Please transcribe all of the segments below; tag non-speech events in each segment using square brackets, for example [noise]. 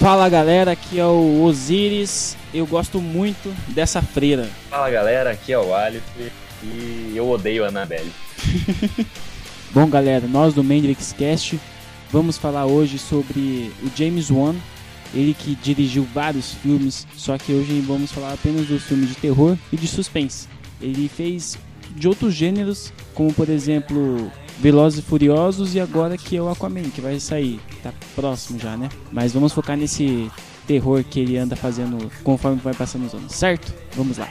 Fala galera, aqui é o Osiris. Eu gosto muito dessa freira. Fala galera, aqui é o Alice e eu odeio a Annabelle. [laughs] Bom galera, nós do Mendrix Cast vamos falar hoje sobre o James Wan, ele que dirigiu vários filmes, só que hoje vamos falar apenas dos filmes de terror e de suspense. Ele fez de outros gêneros, como por exemplo Velozes e Furiosos e agora que é o Aquaman, que vai sair. Tá próximo já, né? Mas vamos focar nesse terror que ele anda fazendo conforme vai passando os anos, certo? Vamos lá.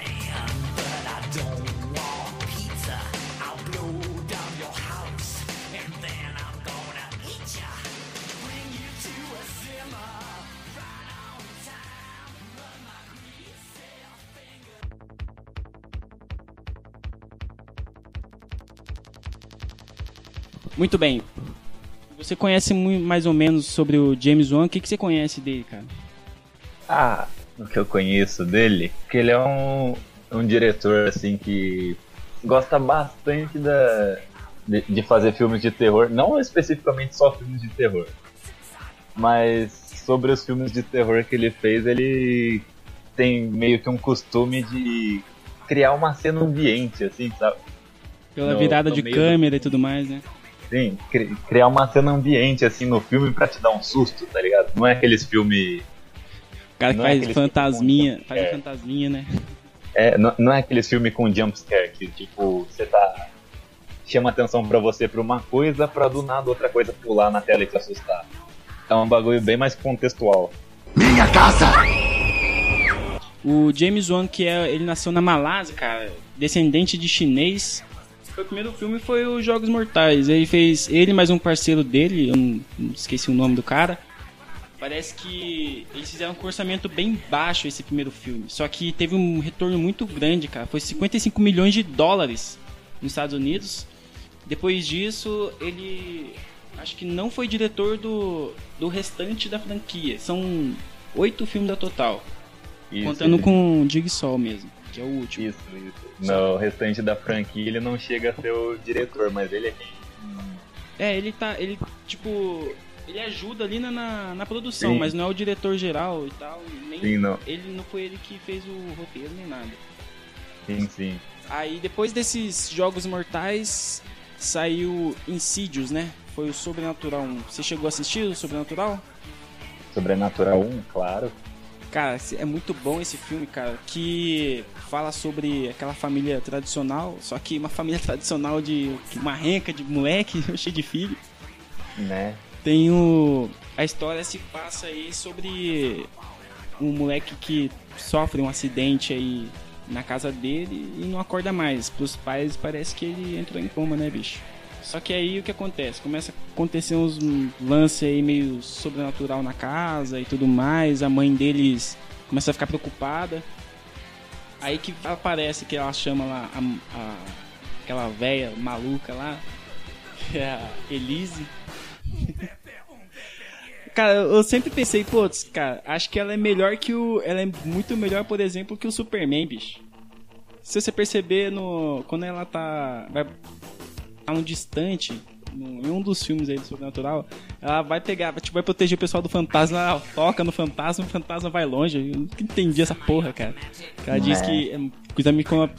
Muito bem. Você conhece muito, mais ou menos sobre o James Wan? O que, que você conhece dele, cara? Ah, o que eu conheço dele, que ele é um, um diretor assim que gosta bastante da, de, de, fazer filmes de terror, não especificamente só filmes de terror, mas sobre os filmes de terror que ele fez, ele tem meio que um costume de criar uma cena ambiente, assim, sabe? Pela no, virada no de câmera do... e tudo mais, né? Sim, criar uma cena ambiente assim no filme pra te dar um susto, tá ligado? Não é aqueles filmes. O cara que faz é fantasminha, faz um fantasminha, né? É, não, não é aqueles filmes com jumpscare que, tipo, você tá. chama atenção pra você pra uma coisa pra do nada outra coisa pular na tela e te assustar. É um bagulho bem mais contextual. Minha casa! O James Wan, que é, ele nasceu na Malásia, cara, descendente de chinês, o primeiro filme foi os Jogos Mortais. Ele fez ele mais um parceiro dele, eu não, esqueci o nome do cara. Parece que eles fizeram um orçamento bem baixo esse primeiro filme. Só que teve um retorno muito grande, cara. Foi 55 milhões de dólares nos Estados Unidos. Depois disso, ele acho que não foi diretor do, do restante da franquia. São oito filmes da total. Isso, contando com o Jigsaw mesmo que é o último. Isso, isso. No restante da franquia ele não chega a ser o diretor, mas ele é quem. É, ele tá. Ele, tipo. Ele ajuda ali na, na, na produção, sim. mas não é o diretor geral e tal. Nem, sim, não. Ele não foi ele que fez o roteiro nem nada. Sim, sim. Aí depois desses Jogos Mortais saiu Insidious, né? Foi o Sobrenatural 1. Você chegou a assistir o Sobrenatural? Sobrenatural 1, claro. Cara, é muito bom esse filme, cara, que fala sobre aquela família tradicional, só que uma família [laughs] tradicional de uma renca de moleque, [laughs] cheio de filho. Né? Tem o a história se passa aí sobre um moleque que sofre um acidente aí na casa dele e não acorda mais. Pros pais parece que ele entrou em coma, né, bicho? Só que aí o que acontece? Começa a acontecer uns lances aí meio sobrenatural na casa e tudo mais. A mãe deles começa a ficar preocupada. Aí que aparece que ela chama lá a, a aquela velha maluca lá, que é a Elise. [laughs] cara, eu sempre pensei, putz, cara, acho que ela é melhor que o. Ela é muito melhor, por exemplo, que o Superman, bicho. Se você perceber no. Quando ela tá. Vai um distante, em um dos filmes aí do Sobrenatural, ela vai pegar, tipo, vai proteger o pessoal do fantasma, ela toca no fantasma, o fantasma vai longe. Eu nunca entendi essa porra, cara. Ela diz que, é,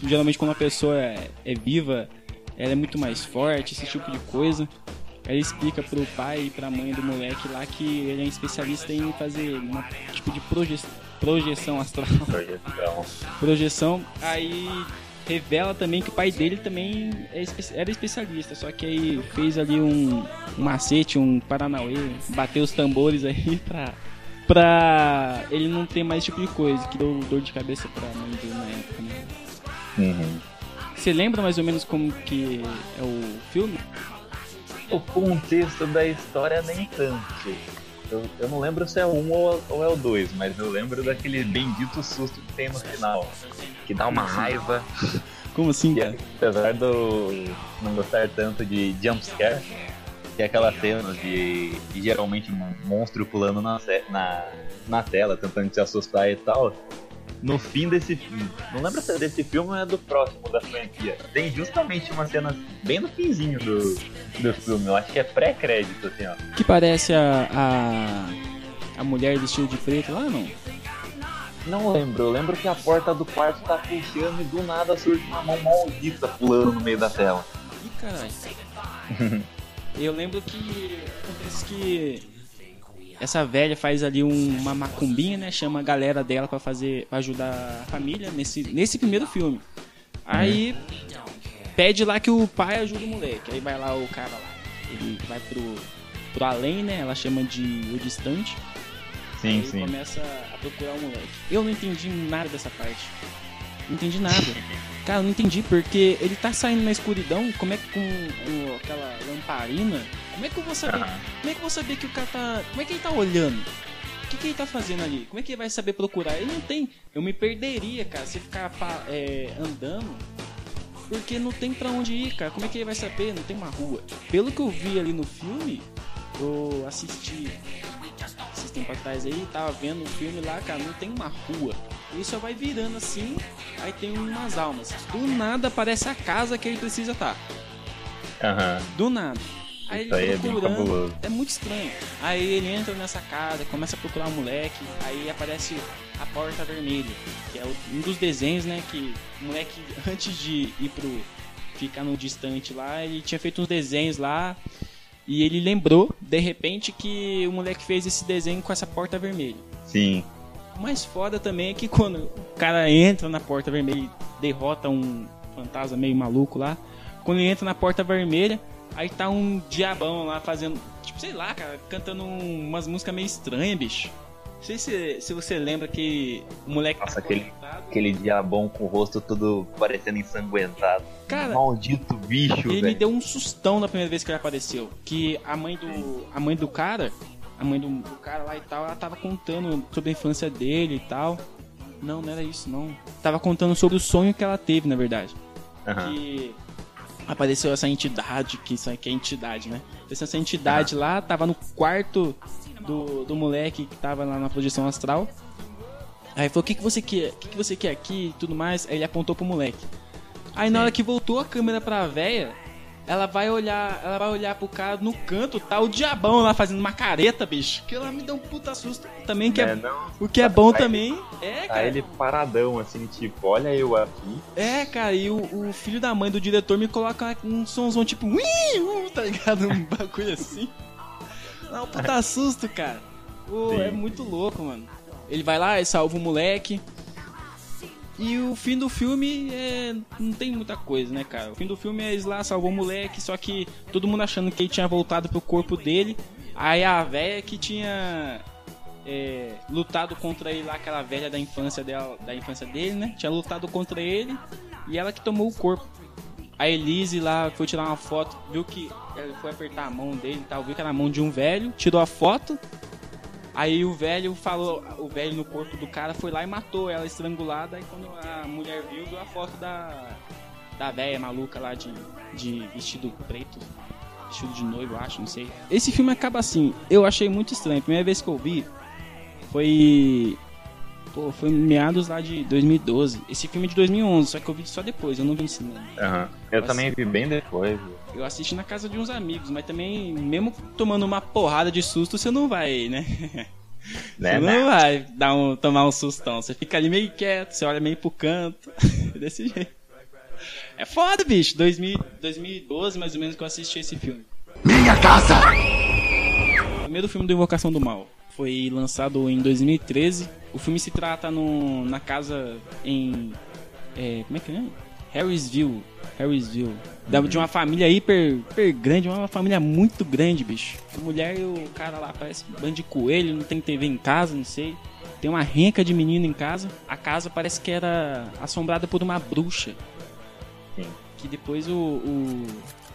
geralmente quando uma pessoa é, é, viva, ela é muito mais forte, esse tipo de coisa. Ela explica pro pai e pra mãe do moleque lá que ele é um especialista em fazer um tipo de proje projeção astral. Projeção. projeção. Aí revela também que o pai dele também é era especialista, só que aí fez ali um, um macete, um paranauê, bateu os tambores aí [laughs] pra, pra ele não ter mais esse tipo de coisa, que deu dor de cabeça pra mãe dele na época, né? Uhum. Você lembra mais ou menos como que é o filme? O contexto da história nem tanto. Eu, eu não lembro se é o 1 ou, ou é o 2, mas eu lembro daquele bendito susto que tem no final. Que dá uma raiva. [laughs] Como assim, cara? apesar do não gostar tanto de jumpscare, que é aquela cena de, de geralmente um monstro pulando na, na, na tela, tentando te assustar e tal no fim desse filme. Não lembro se é desse filme ou é do próximo da franquia. Tem justamente uma cena bem no finzinho do, do filme. Eu acho que é pré-crédito, assim, ó. Que parece a, a, a mulher vestida de preto lá, não? Não lembro, eu lembro que a porta do quarto tá fechando e do nada surge uma mão maldita pulando no meio da tela. Ih, caralho. [laughs] eu lembro que acontece que essa velha faz ali um, uma macumbinha, né? Chama a galera dela para fazer, pra ajudar a família nesse, nesse primeiro filme. Aí pede lá que o pai ajude o moleque. Aí vai lá o cara lá. Ele vai pro, pro além, né? Ela chama de o distante. Sim, aí sim. começa a procurar o moleque. Eu não entendi nada dessa parte. Não entendi nada. [laughs] Cara, eu não entendi porque ele tá saindo na escuridão, como é que com o- aquela lamparina, como é que eu vou saber? Como é que eu vou saber que o cara tá. Como é que ele tá olhando? O que, que ele tá fazendo ali? Como é que ele vai saber procurar? Ele não tem. Eu me perderia, cara, se ficar é, andando. Porque não tem pra onde ir, cara. Como é que ele vai saber? Não tem uma rua. Pelo que eu vi ali no filme, eu assisti esses tempos atrás aí, tava vendo o filme lá, cara, não tem uma rua. Ele só vai virando assim, aí tem umas almas. Do nada aparece a casa que ele precisa estar. Aham. Do nada. Aí Isso ele aí é procurando. cabuloso. É muito estranho. Aí ele entra nessa casa, começa a procurar o moleque, aí aparece a porta vermelha, que é um dos desenhos, né? Que o moleque, [laughs] antes de ir pro. ficar no distante lá, ele tinha feito uns desenhos lá. E ele lembrou, de repente, que o moleque fez esse desenho com essa porta vermelha. Sim. O mais foda também é que quando o cara entra na porta vermelha e derrota um fantasma meio maluco lá, quando ele entra na porta vermelha, aí tá um diabão lá fazendo, tipo, sei lá, cara, cantando um- umas músicas meio estranhas, bicho. Não sei se, se você lembra que o moleque Nossa, tá aquele-. Aquele diabão com o rosto todo parecendo ensanguentado. Cara, Maldito bicho, ele me deu um sustão na primeira vez que ele apareceu. Que a mãe do. A mãe do cara. A mãe do, do cara lá e tal, ela tava contando sobre a infância dele e tal. Não, não era isso, não. Tava contando sobre o sonho que ela teve, na verdade. Aham. Que apareceu essa entidade, que isso aqui é entidade, né? Apareceu essa entidade lá, tava no quarto do, do moleque que tava lá na projeção astral. Aí falou, o que, que você quer? O que, que você quer aqui e tudo mais? Aí ele apontou pro moleque. Aí na hora que voltou a câmera pra véia, ela vai olhar, ela vai olhar pro cara no canto, tá o diabão lá fazendo uma careta, bicho. Que ela me deu um puta susto. Também que é, É, o que é bom Tá também é, Tá cara. ele paradão, assim, tipo, olha eu aqui. É, cara, e o, o filho da mãe do diretor me coloca um somzão tipo, ui, uh, tá ligado? Um [laughs] bagulho assim. Não, puta susto, cara. Pô, é muito louco, mano. Ele vai lá e salva o moleque. E o fim do filme é. não tem muita coisa, né, cara? O fim do filme é eles lá salvou o moleque, só que todo mundo achando que ele tinha voltado pro corpo dele. Aí a véia que tinha é, lutado contra ele lá, aquela velha da infância dela, da infância dele, né? Tinha lutado contra ele e ela que tomou o corpo. A Elise lá foi tirar uma foto, viu que ela foi apertar a mão dele e tal, viu que era a mão de um velho, tirou a foto. Aí o velho falou, o velho no corpo do cara foi lá e matou ela estrangulada. Aí quando a mulher viu, viu a foto da da velha maluca lá de, de vestido preto, vestido de noivo, acho, não sei. Esse filme acaba assim, eu achei muito estranho. A primeira vez que eu vi foi pô, foi meados lá de 2012. Esse filme é de 2011, só que eu vi só depois, eu não vi no cinema. Aham. Eu Mas- também vi bem depois. Eu assisti na casa de uns amigos, mas também, mesmo tomando uma porrada de susto, você não vai, né? Né, você né? não vai dar um, tomar um sustão. Você fica ali meio quieto, você olha meio pro canto. [laughs] Desse jeito. É foda, bicho. 2000, 2012, mais ou menos, que eu assisti esse filme. Minha casa! Primeiro filme do Invocação do Mal. Foi lançado em 2013. O filme se trata no, na casa em. é, como é que é? Harrisville. Harrisville. Da- De uma família hiper, hiper grande, uma família muito grande, bicho. A mulher e o cara lá parece um bando de coelho, não tem TV em casa, não sei. Tem uma renca de menino em casa. A casa parece que era assombrada por uma bruxa. Sim. Que depois o, o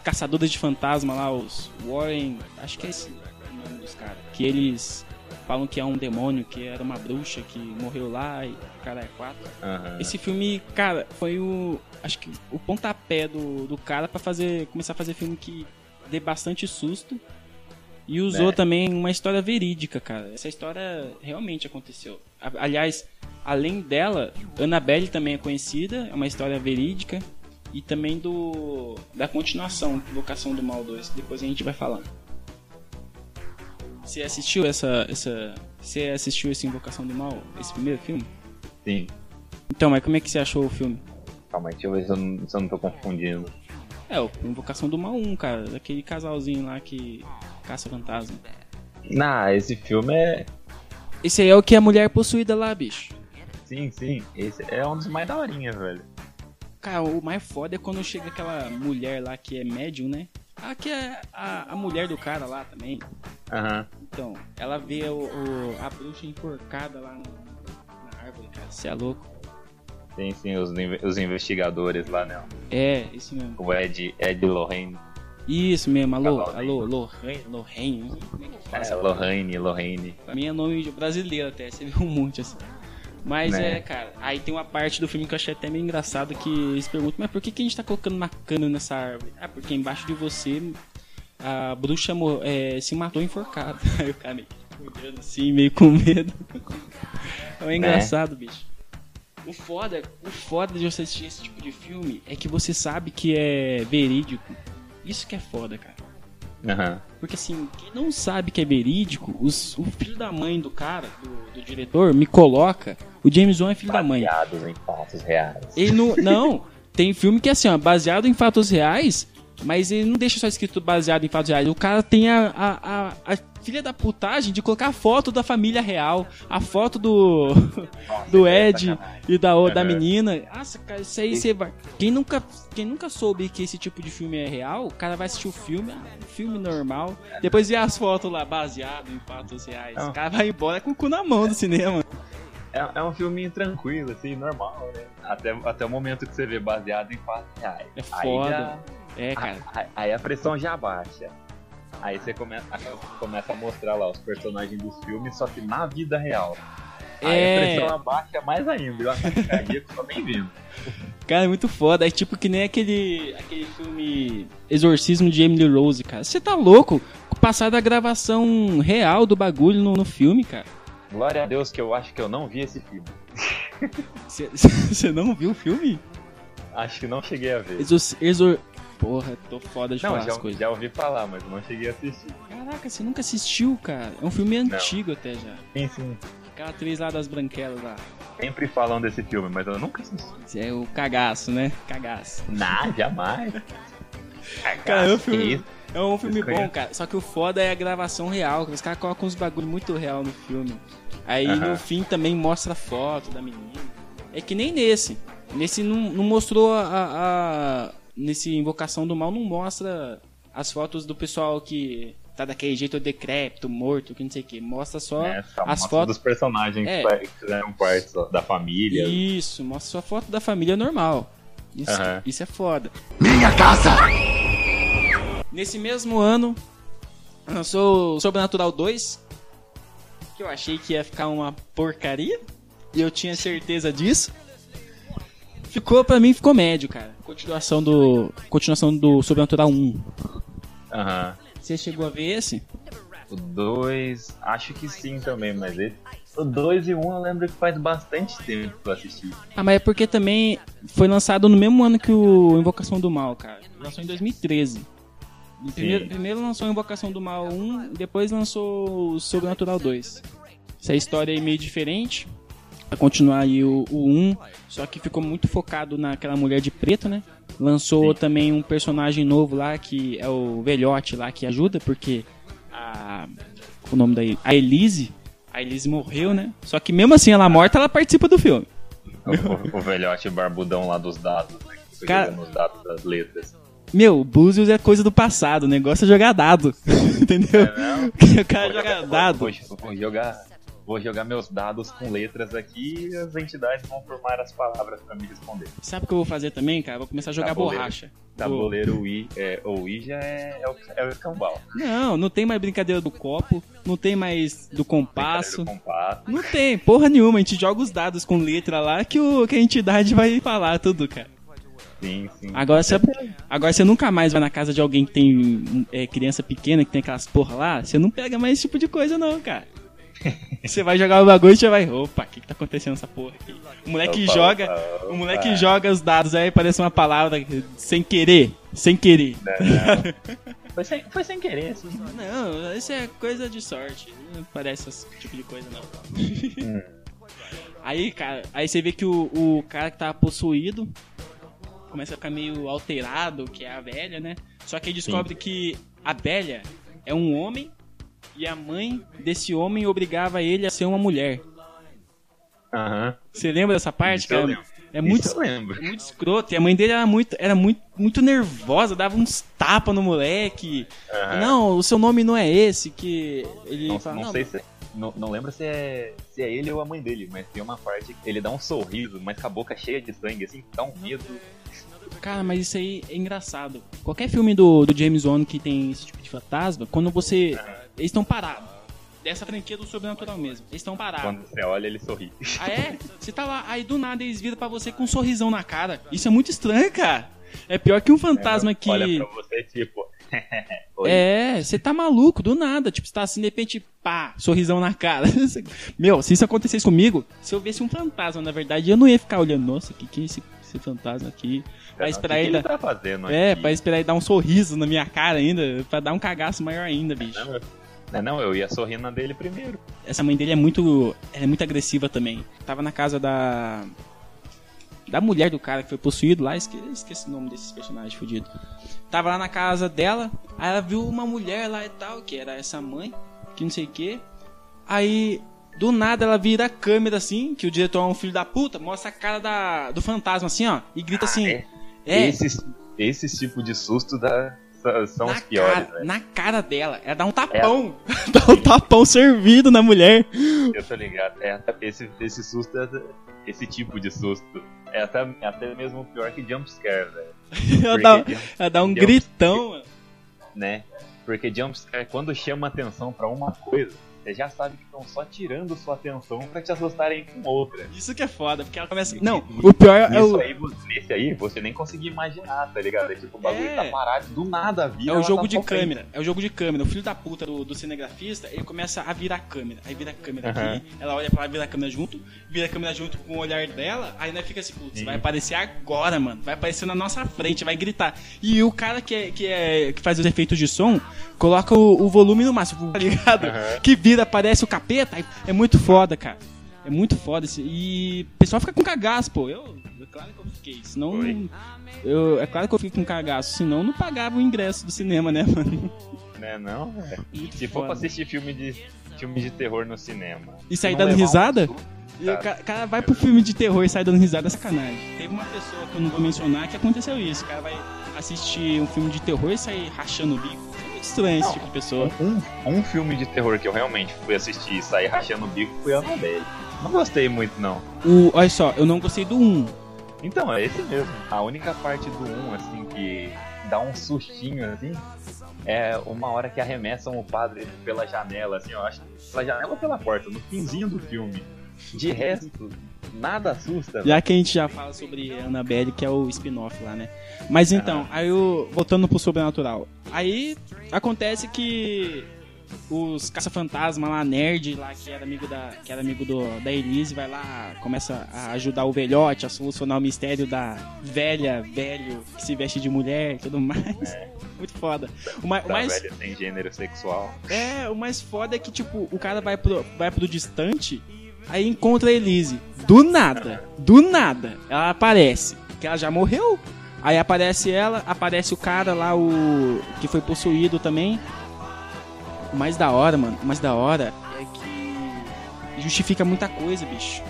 Caçadores de Fantasma lá, os Warren. Acho que é esse o nome dos caras. Que eles falam que é um demônio, que era uma bruxa que morreu lá e o cara é quatro. Aham. Esse filme, cara, foi o. Acho que o pontapé do, do cara pra fazer. começar a fazer filme que dê bastante susto. E usou Né? também uma história verídica, cara. Essa história realmente aconteceu. Aliás, além dela, Annabelle também é conhecida, é uma história verídica. E também do. da continuação, Vocação do Mal 2, que depois a gente vai falando. Você assistiu essa, essa. Você assistiu esse Invocação do Mal, esse primeiro filme? Sim. Então, mas como é que você achou o filme? Calma aí, deixa eu ver se eu não, se eu não tô confundindo. É, o Invocação do Mal 1, cara. Daquele casalzinho lá que caça fantasma. Nah, esse filme é. Esse aí é o que a mulher é possuída lá, bicho. Sim, sim. Esse é um dos mais daorinha, velho. Cara, o mais foda é quando chega aquela mulher lá que é médium, né? Ah, que é a, a mulher do cara lá também. Aham. Então, ela vê o, o- a bruxa enforcada lá no- na árvore, cara. Você é louco. Sim, sim, os, os investigadores lá, né? É, isso mesmo. O Ed, Ed Lorraine. Isso mesmo, alô, Casalzinho. alô, Lorraine, Lorraine. Como é que fala É, Lorraine, Lorraine. Pra mim é nome brasileiro até, você viu um monte assim. Mas Né? é, cara, aí tem uma parte do filme que eu achei até meio engraçado que eles perguntam, mas por que, que a gente tá colocando uma cana nessa árvore? Ah, porque embaixo de você a bruxa é, se matou enforcada. [laughs] Aí o cara meio que olhando assim, meio com medo. É engraçado, bicho. O foda, o foda de você assistir esse tipo de filme é que você sabe que é verídico. Isso que é foda, cara. Aham. Porque assim, quem não sabe que é verídico, os- o filho da mãe do cara, do, do diretor, me coloca. O James Wan é filho da mãe. Baseados em fatos reais. Ele não. Não, [laughs] tem filme que é assim, ó, baseado em fatos reais, mas ele não deixa só escrito baseado em fatos reais. O cara tem a, a, a, a filha da putagem de colocar a foto da família real, a foto do. [laughs] do é Ed e da, da menina. Nossa, cara, isso aí você vai. Quem nunca, quem nunca soube que esse tipo de filme é real, o cara vai assistir o filme, ah, um filme normal, depois vê as fotos lá baseado em fatos reais. O cara vai embora com o cu na mão do cinema. É, é um filminho tranquilo, assim, normal, né? Até, até o momento que você vê baseado em fatos reais. É Aí foda. já- É, cara. Aí, aí a pressão já baixa. Aí você começa, começa a mostrar lá os personagens dos filmes, só que na vida real. Aí É. a pressão abaixa mais ainda. E o ataque cardíaco só bem vindo. Cara, é muito foda. É tipo que nem aquele, aquele filme Exorcismo de Emily Rose, cara. Você tá louco? Passar da gravação real do bagulho no, no filme, cara. Glória a Deus que eu acho que eu não vi esse filme. Você você [laughs] não viu o filme? Acho que não cheguei a ver. Exor... Exor... Porra, tô foda de Não, falar já, as coisas. já ouvi falar, mas não cheguei a assistir. Caraca, você nunca assistiu, cara. É um filme antigo até já. Sim, sim. Aquela atriz lá das branquelas lá. Sempre falam desse filme, mas eu nunca assisti. É o cagaço, né? Cagaço. Não, jamais. [laughs] Cara, é um filme, é um filme bom, cara. Só que o foda é a gravação real. Os caras colocam uns bagulho muito real no filme. Aí Aham. no fim também mostra a foto da menina. É que nem nesse. Nesse não, não mostrou a, a- Nesse Invocação do Mal não mostra as fotos do pessoal que tá daquele jeito decrépito, morto, que não sei o que. Mostra só É, só as mostra fotos. dos personagens É. que fizeram parte da família. Isso, mostra só a foto da família normal. Isso, Aham. isso é foda. Minha casa! Nesse mesmo ano, lançou Sobrenatural 2, que eu achei que ia ficar uma porcaria, e eu tinha certeza disso. Ficou, pra mim, ficou médio, cara. Continuação do, continuação do Sobrenatural 1. Aham. Você chegou a ver esse? O 2, acho que sim também, mas esse. O 2 e o 1 um eu lembro que faz bastante tempo que eu assisti. Ah, mas é porque também foi lançado no mesmo ano que o Invocação do Mal, cara. Lançou em 2013. Primeiro, primeiro lançou Invocação do Mal 1, depois lançou o Sobrenatural 2. Essa história aí meio diferente. Continuar aí o, o 1, só que ficou muito focado naquela mulher de preto, né? Lançou Sim. também um personagem novo lá, que é o velhote lá, que ajuda, porque a... O nome daí? A Elise. A Elise morreu, né? Só que mesmo assim, ela morta, ela participa do filme. O, o velhote barbudão lá dos dados, né? Cara- jogando os dados das letras. Meu, Búzios é coisa do passado, o negócio é jogar dado. [laughs] Entendeu? É, [laughs] o cara joga jogar- dado. Vou, vou- vou jogar, vou jogar meus dados com letras aqui e as entidades vão formar as palavras pra me responder. Sabe o que eu vou fazer também, cara? Vou começar a jogar Tabuleiro. borracha. Tabuleiro Wii, é, Ouija é, é, o, é o escambau. Não, não tem mais brincadeira do copo, não tem mais do compasso. Do compasso. Não tem, porra nenhuma. A gente joga os dados com letra lá que, o, que a entidade vai falar tudo, cara. Sim, sim. Agora você, agora você nunca mais vai na casa de alguém que tem é, criança pequena, que tem aquelas porra lá. Você não pega mais esse tipo de coisa, não, cara. Você vai jogar o bagulho e você vai. Opa, o que, que tá acontecendo nessa porra aqui? O moleque Opa, joga. opa, O moleque opa. joga os dados aí, parece uma palavra sem querer. Sem querer. Não, [laughs] Foi sem, foi sem querer, assim. Não, isso é coisa de sorte. Não parece esse tipo de coisa, não. Hum. Aí, cara, aí você vê que o, o cara que tá possuído começa a ficar meio alterado, que é a velha, né? Só que aí descobre que a velha é um homem e a mãe desse homem obrigava ele a ser uma mulher. Aham. Você lembra dessa parte, cara? lembro. É muito, Isso eu lembro. é muito escroto. E a mãe dele era muito, era muito, muito nervosa, dava uns tapas no moleque. Aham. Não, o seu nome não é esse, que ele Não, fala, não "Não, sei se. Não, não lembro se é, se é ele ou a mãe dele, mas tem uma parte que ele dá um sorriso, mas com a boca cheia de sangue, assim, dá um medo. Cara, mas isso aí é engraçado. Qualquer filme do, do James Wan que tem esse tipo de fantasma, quando você. Eles estão parados. Dessa franquia do sobrenatural mesmo. Eles estão parados. Quando você olha, ele sorri. Ah, é? Você tá lá, aí do nada eles viram pra você com um sorrisão na cara. Isso é muito estranho, cara. É pior que um fantasma que. Olha pra você, tipo. [laughs] É, você tá maluco, do nada. Tipo, você tá assim, de repente, pá, sorrisão na cara. [laughs] Meu, se isso acontecesse comigo, se eu visse um fantasma, na verdade, eu não ia ficar olhando, nossa, que que é esse, esse fantasma aqui? Pra Não, esperar o que ele. que ele tá fazendo É, aqui? pra esperar ele dar um sorriso na minha cara ainda, pra dar um cagaço maior ainda, bicho. Não, eu- não, não, eu ia sorrir na dele primeiro. Essa mãe dele é muito. Ela é muito agressiva também. Tava na casa da. Da mulher do cara que foi possuído lá, esque- esqueci, o nome desses personagens fudidos. Tava lá na casa dela, aí ela viu uma mulher lá e tal, que era essa mãe, que não sei o que. Aí, do nada, ela vira a câmera assim, que o diretor é um filho da puta, mostra a cara da, do fantasma assim, ó, e grita assim. é? É, Esses, esses tipos de susto da, são- na, os piores, cara, velho. É. na cara dela. Ela dá um tapão. [laughs] dá um tapão servido na mulher. Eu tô ligado. É esse, esse susto, é- esse tipo de susto. É até, é até mesmo pior que jumpscare, velho. Ela dá, ela dá um Deus. gritão, mano. né? Porque jumpscare, quando chama atenção pra uma coisa, você já sabe que estão só tirando sua atenção pra te assustarem com outra. Isso que é foda, porque ela começa. Não, o pior é o, aí, nesse aí, você nem conseguia imaginar, tá ligado? É tipo, o bagulho É. tá parado, do nada, vira. é o ela jogo tá de frente. câmera. É o jogo de câmera. O filho da puta do, do cinegrafista, ele começa a virar a câmera. Aí vira a câmera Aham. aqui, ela olha pra lá, vira a câmera junto, vira a câmera junto com o olhar dela, aí nós fica assim, putz, vai aparecer agora, mano. Vai aparecer na nossa frente, vai gritar. E o cara que, é, que, é, que faz os efeitos de som, coloca o, o volume no máximo, tá ligado? Aham. Que vira, aparece o capeta. aí É muito foda, cara. É muito foda esse. E o pessoal fica com cagaço, pô. Eu, é claro que eu fiquei. Senão. Foi. Eu, é claro que eu fico com cagaço. Senão não pagava o ingresso do cinema, né, mano? Né, não. Muito Se for foda. pra assistir filme de, filme de terror no cinema. E sair dando um risada? E o cara. ca- cara vai pro filme de terror e sai dando risada é sacanagem. Teve uma pessoa que eu não vou mencionar que aconteceu isso. O cara vai assistir um filme de terror e sair rachando o bico. Estranho esse tipo de pessoa. Um, um filme de terror que eu realmente fui assistir e sair rachando o bico foi a Annabelle. Não gostei muito, não. O, olha só, eu não gostei do 1. Então, é esse mesmo. A única parte do 1, assim, que dá um sustinho, assim, é uma hora que arremessam o padre pela janela, assim, eu acho. Pela janela ou pela porta, no finzinho do filme. De resto, nada assusta. Já que a gente já fala sobre Annabelle, que é o spin-off lá, né? Mas então, aí eu, voltando pro sobrenatural. Aí acontece que os caça-fantasma lá, nerd lá, que era amigo da, que era amigo do, da Elise, vai lá, começa a ajudar o velhote a solucionar o mistério da velha, velho, que se veste de mulher e tudo mais. [laughs] Muito foda. O, ma- o da mais, velha sem gênero sexual. é, o mais foda é que, tipo, o cara vai pro, vai pro distante, aí encontra a Elise. Do nada, do nada, ela aparece. Que ela já morreu. Aí aparece ela, aparece o cara lá, o. que foi possuído também. O mais da hora, mano, o mais da hora é que justifica muita coisa, bicho.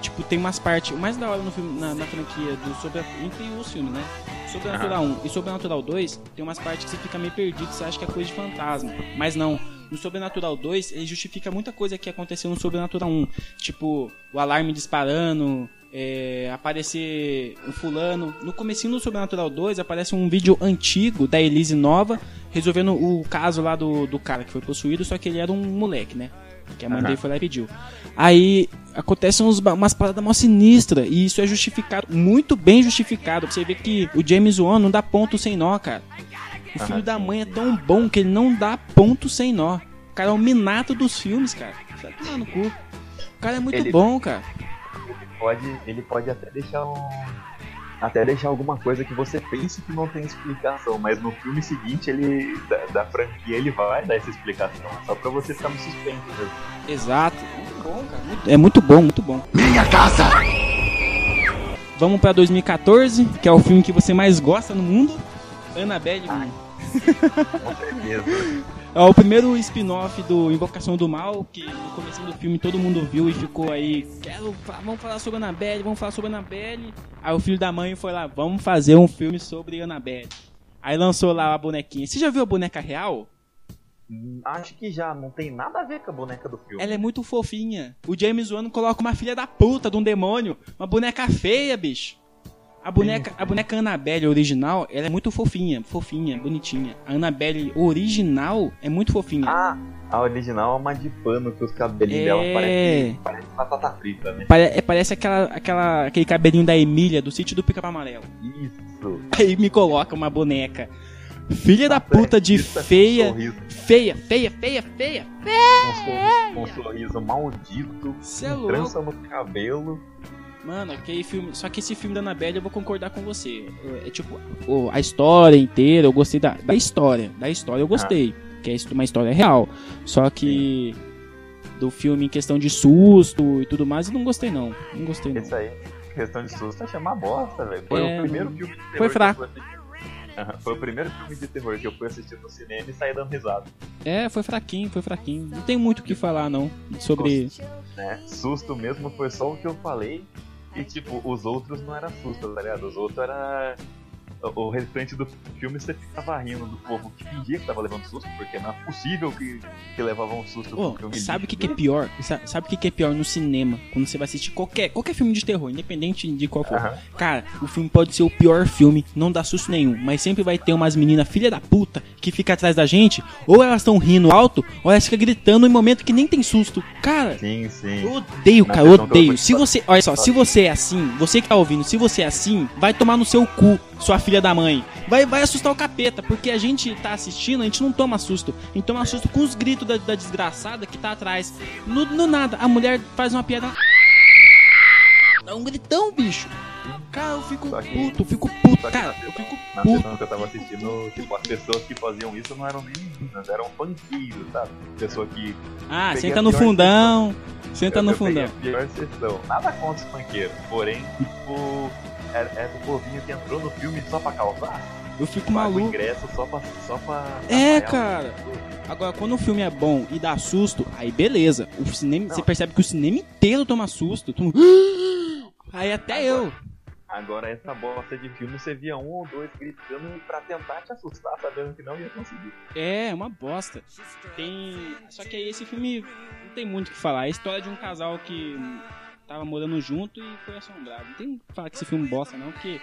Tipo, tem umas partes. O mais da hora no filme, na, na franquia do Sobre. Entre os filmes, né? Sobrenatural 1 e Sobrenatural 2, tem umas partes que você fica meio perdido, você acha que é coisa de fantasma. Mas não. No Sobrenatural 2, ele justifica muita coisa que aconteceu no Sobrenatural 1. Tipo, o alarme disparando, é, aparecer um fulano. No comecinho do Sobrenatural 2, aparece um vídeo antigo da Elise Nova, resolvendo o caso lá do, do cara que foi possuído, só que ele era um moleque, né? Que a mãe dele foi lá e pediu. Aí acontecem uns, umas paradas mó sinistras. E isso é justificado, muito bem justificado. Você vê que o James Wan não dá ponto sem nó, cara. O filho da mãe é tão bom que ele não dá ponto sem nó. O cara é o minato dos filmes, cara. Vai tomar no cu. O cara é muito Ele- bom, cara. Pode, ele pode até deixar um, até deixar alguma coisa que você pense que não tem explicação, mas no filme seguinte ele da, da franquia ele vai dar essa explicação, só pra você ficar no suspense mesmo. Exato. Muito bom, cara. Muito- É muito bom, muito bom. Minha casa! Vamos pra 2014, que é o filme que você mais gosta no mundo. Annabelle. Com certeza. [laughs] É o primeiro spin-off do Invocação do Mal, que no começo do filme todo mundo viu e ficou aí, quero, vamos falar sobre Annabelle, vamos falar sobre Annabelle. Aí o filho da mãe foi lá, vamos fazer um filme sobre Annabelle. Aí lançou lá a bonequinha. Você já viu a boneca real? Hum, Acho que já não tem nada a ver com a boneca do filme. Ela é muito fofinha. O James Wan coloca uma filha da puta de um demônio, uma boneca feia, bicho. A boneca, a boneca Annabelle original, ela é muito fofinha, fofinha, bonitinha. A Annabelle original é muito fofinha. Ah, a original é uma de pano que os cabelinhos É. dela parecem parece batata frita, né? Pare- é, parece aquela, aquela, aquele cabelinho da Emília, do sítio do Pica Amarelo. Isso. Aí me coloca uma boneca. Filha da Nossa, puta de é feia, sorriso, feia, feia, feia, feia. com sorriso, com sorriso maldito, Cê é trança no cabelo. Mano, aquele filme. Só que esse filme da Annabelle eu vou concordar com você. É, é tipo, a história inteira, eu gostei da, da história. Da história eu gostei. Que é uma história real. Só que. Do filme em questão de susto e tudo mais, eu não gostei não. Não gostei não. Isso aí, questão de susto, achei uma bosta, velho. Foi É, o primeiro filme de terror foi que fraco. Aham, Foi o primeiro filme de terror que eu fui assistir no cinema e saí dando risada. É, foi fraquinho, foi fraquinho. Não tem muito o que falar não. Sobre. Né? Susto mesmo foi só o que eu falei. E tipo, os outros não era susto, tá ligado? Os outros era. O restante do filme você ficava rindo do povo que fingia que tava levando susto, porque não é possível que, que levava um susto pro filme. sabe o que, que é pior? Sa- Sabe o que, que é pior no cinema? Quando você vai assistir qualquer, qualquer filme de terror, independente de qual for. Aham. Cara, o filme pode ser o pior filme, não dá susto nenhum, mas sempre vai ter umas meninas filha da puta que fica atrás da gente, ou elas estão rindo alto, ou elas ficam gritando em momento que nem tem susto. Cara, Sim, sim. eu odeio, cara, eu odeio. Se você, olha só, se você é assim, você que tá ouvindo, se você é assim, vai tomar no seu cu, sua filha da mãe. Vai, vai assustar o capeta, porque a gente tá assistindo, a gente não toma susto. A gente toma susto com os gritos da, da desgraçada que tá atrás. No, no nada, a mulher faz uma piada. Dá um gritão, bicho. Cara, eu fico que- puto, fico puto. Cara, na eu fico Na puto. sessão que eu tava assistindo, tipo, as pessoas que faziam isso não eram nem meninas, eram funkeiros, sabe? Pessoa que. Ah, senta no fundão. Senta eu- no eu fundão. pior sessão. Nada contra os funkeiros, porém, tipo. É, é do povinho que entrou no filme só pra causar. Eu fico Paga maluco. ingresso só pra. Só pra É, cara. Agora, quando o filme é bom e dá susto, aí beleza. O cinema, Não. você percebe que o cinema inteiro toma susto. Toma... [gasps] Aí até eu. Agora, essa bosta de filme, você via um ou dois gritando pra tentar te assustar, sabendo que não ia conseguir. É, uma bosta. Tem. Só que aí esse filme não tem muito o que falar. É a história de um casal que tava morando junto e foi assombrado. Não tem o que falar que esse filme bosta, não, porque.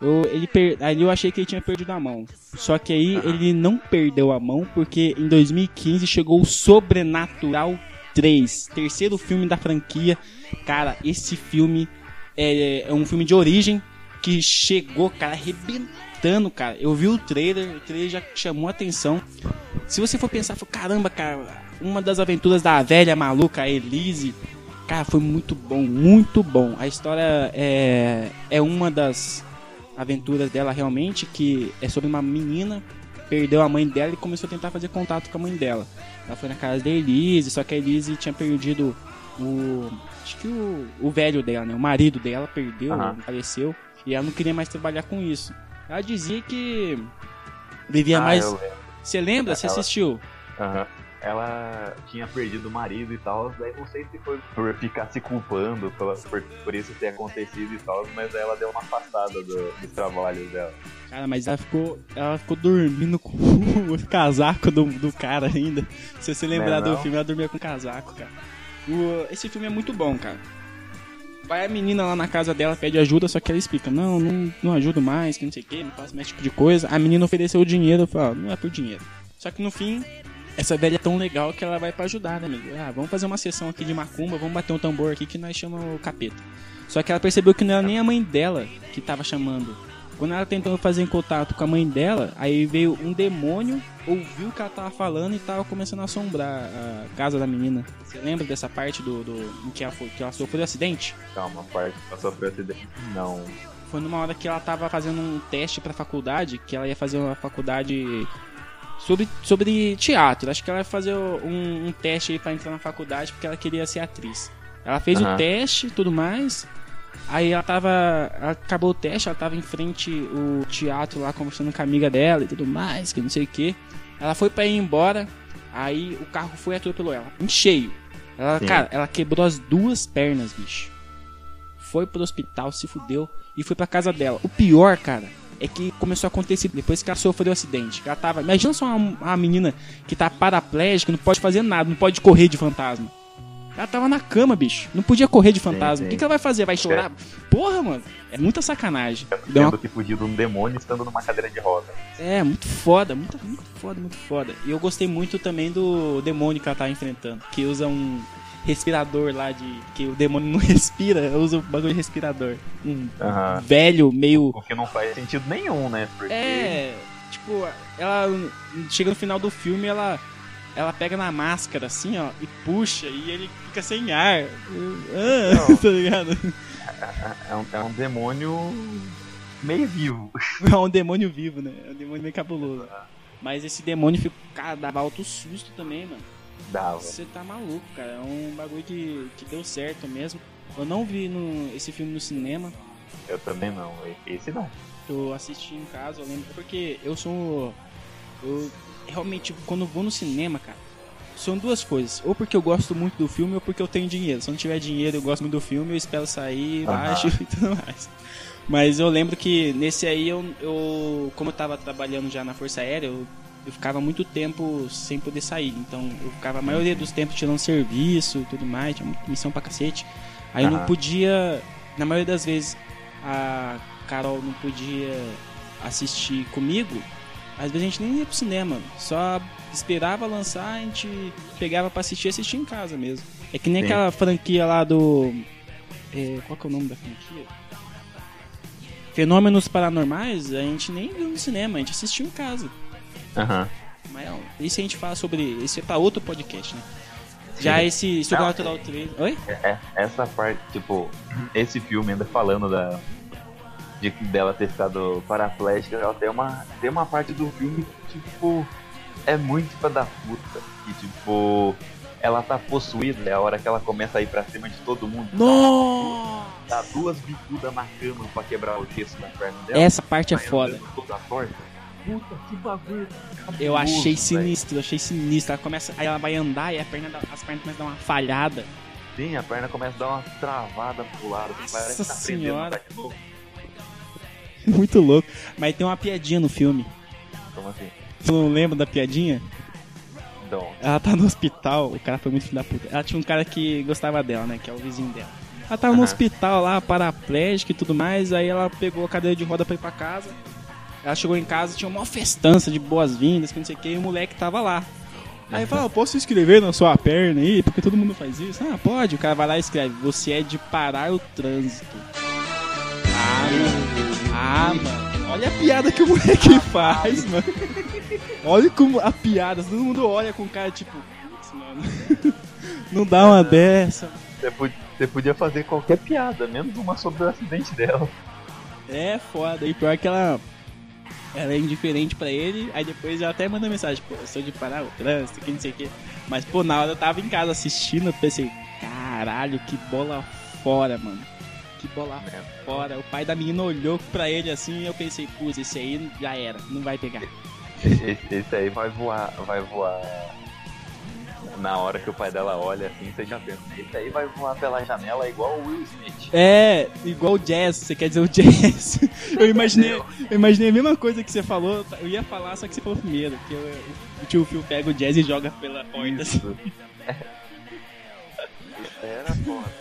Eu, ele per... Ali eu achei que ele tinha perdido a mão. Só que aí ele não perdeu a mão porque em 2015 chegou o Sobrenatural 3, terceiro filme da franquia. Cara, esse filme é, é um filme de origem que chegou, cara, arrebentando, cara. Eu vi o trailer, o trailer já chamou a atenção. Se você for pensar, caramba, cara, uma das aventuras da velha maluca, a Elise, cara, foi muito bom, muito bom. A história é, é uma das aventuras dela realmente, que é sobre uma menina perdeu a mãe dela e começou a tentar fazer contato com a mãe dela. Ela foi na casa da Elise, só que a Elise tinha perdido o. Acho que o, o velho dela, né? O marido dela perdeu, Aham. faleceu, e ela não queria mais trabalhar com isso. Ela dizia que vivia Ah, mais. Você lembra? Você assistiu? Aham. Ela tinha perdido o marido e tal, daí não sei se foi por ficar se culpando pela- por, por isso ter acontecido e tal, mas aí ela deu uma afastada do, dos trabalhos dela. Cara, mas ela ficou, ela ficou dormindo com [laughs] o casaco do, do cara ainda. Se você lembrar Não é do não? filme, ela dormia com o casaco, cara. O- esse filme é muito bom, cara. Vai a menina lá na casa dela, pede ajuda, só que ela explica, não, não, não ajudo mais, que não sei o que, não faço mais tipo de coisa. A menina ofereceu o dinheiro, eu falo, não é por dinheiro. Só que no fim, essa velha é tão legal que ela vai pra ajudar, né, amigo? Ah, vamos fazer uma sessão aqui de macumba, vamos bater um tambor aqui que nós chamamos o capeta. Só que ela percebeu que não era nem a mãe dela que tava chamando. Quando ela tentou fazer em contato com a mãe dela, aí veio um demônio, ouviu o que ela tava falando e tava começando a assombrar a casa da menina. Você lembra dessa parte do, do em que ela, foi, que ela sofreu acidente? Calma, parte pra sofrer acidente. Não. Foi numa hora que ela tava fazendo um teste pra faculdade, que ela ia fazer uma faculdade sobre, sobre teatro. Acho que ela ia fazer um, um teste aí pra entrar na faculdade porque ela queria ser atriz. Ela fez Aham. o teste e tudo mais. Aí ela tava. ela acabou o teste, ela tava em frente o teatro lá conversando com a amiga dela e tudo mais, que não sei o que. Ela foi pra ir embora, aí o carro foi e atropelou ela, em cheio. Ela, Sim. cara, ela quebrou as duas pernas, bicho. Foi pro hospital, se fudeu e foi pra casa dela. O pior, cara, é que começou a acontecer depois que ela sofreu o acidente. Que ela tava. Imagina só uma, uma menina que tá paraplégica, não pode fazer nada, não pode correr de fantasma. Ela tava na cama, bicho. Não podia correr de fantasma. sim. O que, que ela vai fazer? Vai chorar? Porra, mano. É muita sacanagem. Deu uma que fugir de um demônio estando numa cadeira de roda. é, muito foda, muito, muito foda, muito foda. E eu gostei muito também do demônio que ela tá enfrentando, que usa um respirador lá de. que o demônio não [laughs] respira, usa o bagulho de respirador. Um Aham. velho, meio. O que não faz sentido nenhum, né? Porque É. Tipo, ela chega no final do filme, ela. Ela pega na máscara assim, ó, e puxa, e ele fica sem ar. Ah, [laughs] tá ligado? é um, é um demônio meio vivo. [laughs] É um demônio vivo, né? É um demônio meio cabuloso. Mas esse demônio fica. Cara, dava alto susto também, mano. Dava. Você tá maluco, cara. É um bagulho que, que deu certo mesmo. Eu não vi no, esse filme no cinema. Eu também não. Esse não. Eu assisti em casa, eu lembro. Porque eu sou. Eu realmente, quando vou no cinema, cara. São duas coisas. Ou porque eu gosto muito do filme, ou porque eu tenho dinheiro. Se eu não tiver dinheiro, eu gosto muito do filme, eu espero sair, Aham. baixo [laughs] e tudo mais. Mas eu lembro que nesse aí, eu, eu como eu tava trabalhando já na Força Aérea, eu, eu ficava muito tempo sem poder sair. Então eu ficava a maioria dos tempos tirando serviço e tudo mais, tinha missão pra cacete. Aí eu não podia, na maioria das vezes, a Carol não podia assistir comigo. Às vezes a gente nem ia pro cinema, só esperava lançar, a gente pegava pra assistir e assistia em casa mesmo. É que nem Sim. aquela franquia lá do. é, qual que é o nome da franquia? Fenômenos Paranormais, a gente nem viu no cinema, a gente assistiu em casa. Aham. Mas ó, isso a gente fala sobre. Isso é pra outro podcast, né? Já Sim. esse Não, Sobrenatural 3. Oi? É, essa parte, tipo, esse filme ainda falando da. De, dela ter ficado paraplégica, ela tem uma, tem uma parte do filme que, tipo, é muito pra da puta. Que, tipo, ela tá possuída, é a hora que ela começa a ir pra cima de todo mundo. Nossa! Dá duas bicudas na cama pra quebrar o gesso da perna dela. Essa parte é foda. Toda torta. Puta, que bagulho. Eu achei sinistro, eu achei sinistro. Ela começa, aí ela vai andar e a perna, as pernas começam a dar uma falhada. Sim, a perna começa a dar uma travada pro lado. Nossa tá senhora. [laughs] Muito louco. Mas tem uma piadinha no filme. Como assim? Você não lembra da piadinha? Então, Ela tá no hospital, o cara foi muito filho da puta. Ela tinha um cara que gostava dela, né? Que é o vizinho dela. Ela tava no Aham. hospital lá, paraplégica e tudo mais, aí ela pegou a cadeira de roda pra ir pra casa. Ela chegou em casa, tinha uma festança de boas-vindas, que não sei o que, e o moleque tava lá. Aí fala, "Ah, posso escrever na sua perna aí? Porque todo mundo faz isso. Ah, pode. O cara vai lá e escreve, você é de parar o trânsito. Ah, mano. Ah, mano. Olha a piada que o moleque [laughs] faz, mano. Olha como a piada, todo mundo olha com cara tipo, putz, mano. [laughs] Não dá uma dessa. você podia fazer qualquer piada, menos uma sobre o acidente dela. É foda. E pior que ela. Ela é indiferente pra ele, aí depois ela até manda mensagem, pô, eu sou de parar o trânsito, que não sei o que. Mas, pô, na hora eu tava em casa assistindo, eu pensei, caralho, que bola fora, mano. Que bola É. fora. O pai da menina olhou pra ele assim e eu pensei, putz, esse aí já era, não vai pegar. Esse, [laughs] esse aí vai voar, vai voar. Na hora que o pai dela olha assim, você já pensa, esse aí vai voar pela janela igual o Will Smith. É, igual o jazz, você quer dizer o jazz. Eu imaginei, eu imaginei a mesma coisa que você falou, eu ia falar, só que você falou primeiro, que eu- o tio Phil pega o jazz e joga pela porta assim. [laughs] Isso. Aí era foda.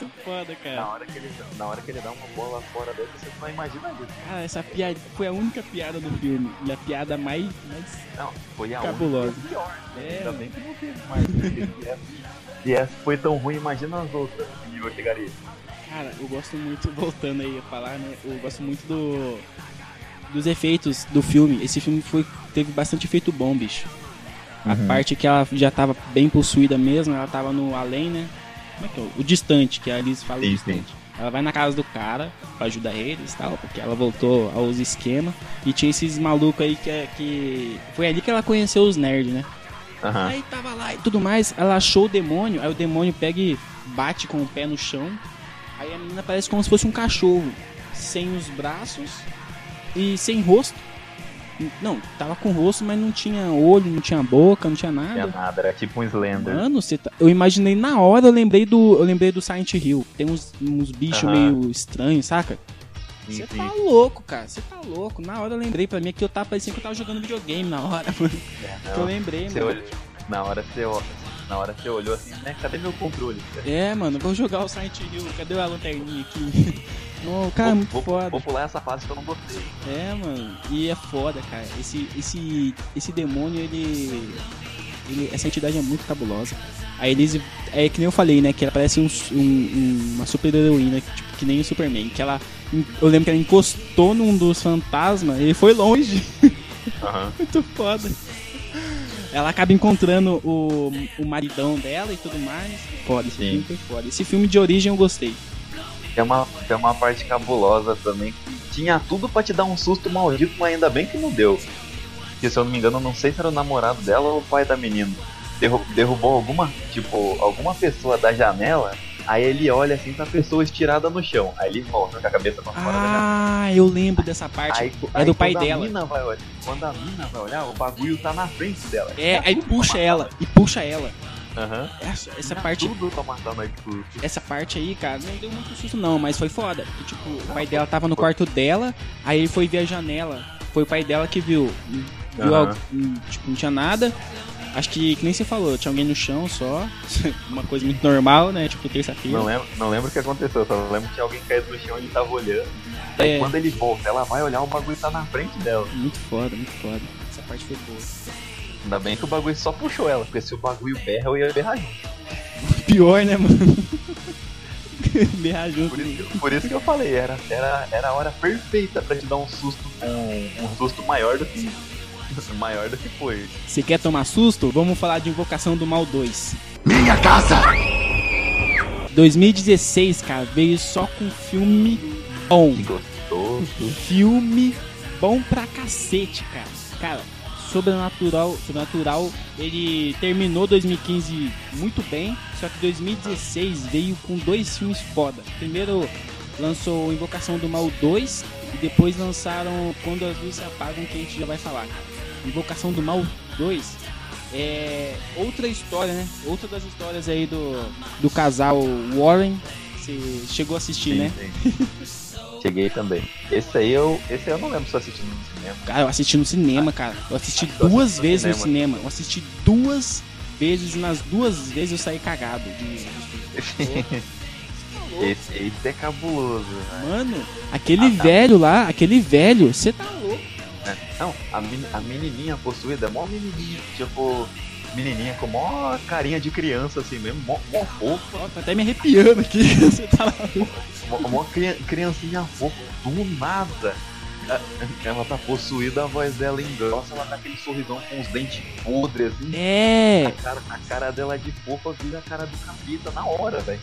Muito foda, Na cara. hora, que ele, na hora que ele dá uma bola fora dessa, você não imagina isso. Cara, essa piada foi a única piada do filme. E a piada mais. mais... Não, foi a Cabulosa. única pior. É, Ainda bem que não teve mais. porque Se essa, se essa foi tão ruim, imagina as outras. Que nível chegaria. Cara, eu gosto muito, voltando aí a falar, né? Eu gosto muito do. Dos efeitos do filme. Esse filme foi, teve bastante efeito bom, bicho. A Uhum. parte que ela já tava bem possuída mesmo, ela tava no além, né? Como é que é? O distante, que a Alice fala o Sim, distante. Ela vai na casa do cara pra ajudar eles e tal, porque ela voltou aos esquemas. E tinha esses malucos aí que, é- que. Foi ali que ela conheceu os nerds, né? Aham. Aí tava lá e tudo mais. Ela achou o demônio, aí o demônio pega e bate com o pé no chão. Aí a menina parece como se fosse um cachorro, sem os braços e sem rosto. Não, tava com rosto, mas não tinha olho, não tinha boca, não tinha Não tinha nada. nada, era tipo um Slender. Mano, você tá... eu imaginei na hora, eu lembrei do, eu lembrei do Silent Hill. Tem uns, uns bichos Aham. meio estranhos, saca? Você tá louco, cara. Você tá louco. Na hora eu lembrei pra mim que eu tava parecendo que eu tava jogando videogame na hora, [laughs] mano. É, eu lembrei, mano. na hora você na hora você olhou assim, né? Cadê meu controle? É, mano, vou jogar o Silent Hill. Cadê a lanterninha aqui? [laughs] Não, cara, é muito vou, foda. vou pular essa fase que eu não gostei. É, mano. E é foda, cara. Esse, esse, esse demônio, ele, ele- Essa entidade é muito cabulosa. Aí eles. É que nem eu falei, né? Que ela parece um, um- um- uma super heroína, tipo, que nem o Superman. Que ela. Eu lembro que ela encostou num dos fantasmas e ele foi longe. [laughs] Aham. Muito foda. Ela acaba encontrando o, o maridão dela e tudo mais. Foda, esse Sim. filme foi foda. Esse filme de origem eu gostei. Tem uma, tem uma parte cabulosa também tinha tudo pra te dar um susto maldito, mas ainda bem que não deu. Porque se eu não me engano, eu não sei se era o namorado dela ou o pai da menina. Derru- derrubou alguma, tipo, alguma pessoa da janela, aí ele olha assim pra pessoa estirada no chão. Aí ele volta com a cabeça pra fora da janela. Ah, eu lembro dessa parte. Aí, é do pai dela. Mina vai olhar, quando a mina vai olhar, o bagulho tá na frente dela. É, aí puxa ela. E puxa ela. Aham. Essa, essa Tinha parte. Essa parte aí, cara, não deu muito susto não, mas foi foda. Tipo, o pai dela tava no quarto dela, aí ele foi ver a janela. Foi o pai dela que viu. Viu Aham. algo, hum, tipo, não tinha nada. Acho que, que nem você falou, tinha alguém no chão só. [laughs] Uma coisa muito normal, né? Tipo, terça-feira. Não lembro, não lembro o que aconteceu, só lembro que tinha alguém caído no chão e ele tava olhando. Aí É. quando ele volta, ela vai olhar, o bagulho tá na frente dela. Muito foda, muito foda. Essa parte foi boa. Ainda bem que o bagulho só puxou ela, porque se o bagulho berra, eu ia berrar junto. [laughs] Pior, né, mano? [laughs] Berrar junto. Por isso, que- por isso que eu falei, era, era, era a hora perfeita pra te dar um susto, um, um susto maior do que. [laughs] maior do que foi. Você quer tomar susto? Vamos falar de Invocação do Mal 2. Minha casa! 2016, cara, veio só com filme bom. Que gostoso. Filme bom pra cacete, cara. Cara, Sobrenatural, Sobrenatural, ele terminou 2015 muito bem, só que 2016 veio com dois filmes foda. Primeiro lançou Invocação do Mal 2 e depois lançaram Quando as Luzes se Apagam, que a gente já vai falar, cara. Invocação do Mal 2 é outra história, né? Outra das histórias aí do, do casal Warren. Você chegou a assistir, né? sim. Cheguei também. Esse aí eu. Esse aí eu não lembro se eu assisti no cinema. Cara, eu assisti no cinema, cara. Eu assisti Eu duas assisti no vezes no cinema. cinema. Eu assisti duas vezes e nas duas vezes eu saí cagado. de- [laughs] Esse, esse é cabuloso, né? Mano, aquele Ah, tá. velho lá, aquele velho, você tá? Não, a, men- a menininha possuída é mó menininha. Tipo, menininha com mó carinha de criança assim mesmo, mó, mó fofa. Ó, tá até me arrepiando aqui. [laughs] Você tá. Mó, mó cria- criancinha fofa, do nada. a- Ela tá possuída, a voz dela engrossa, ela tá aquele sorrisão com os dentes podres, assim. É. A cara, a cara dela de fofa vira a cara do capeta na hora, velho.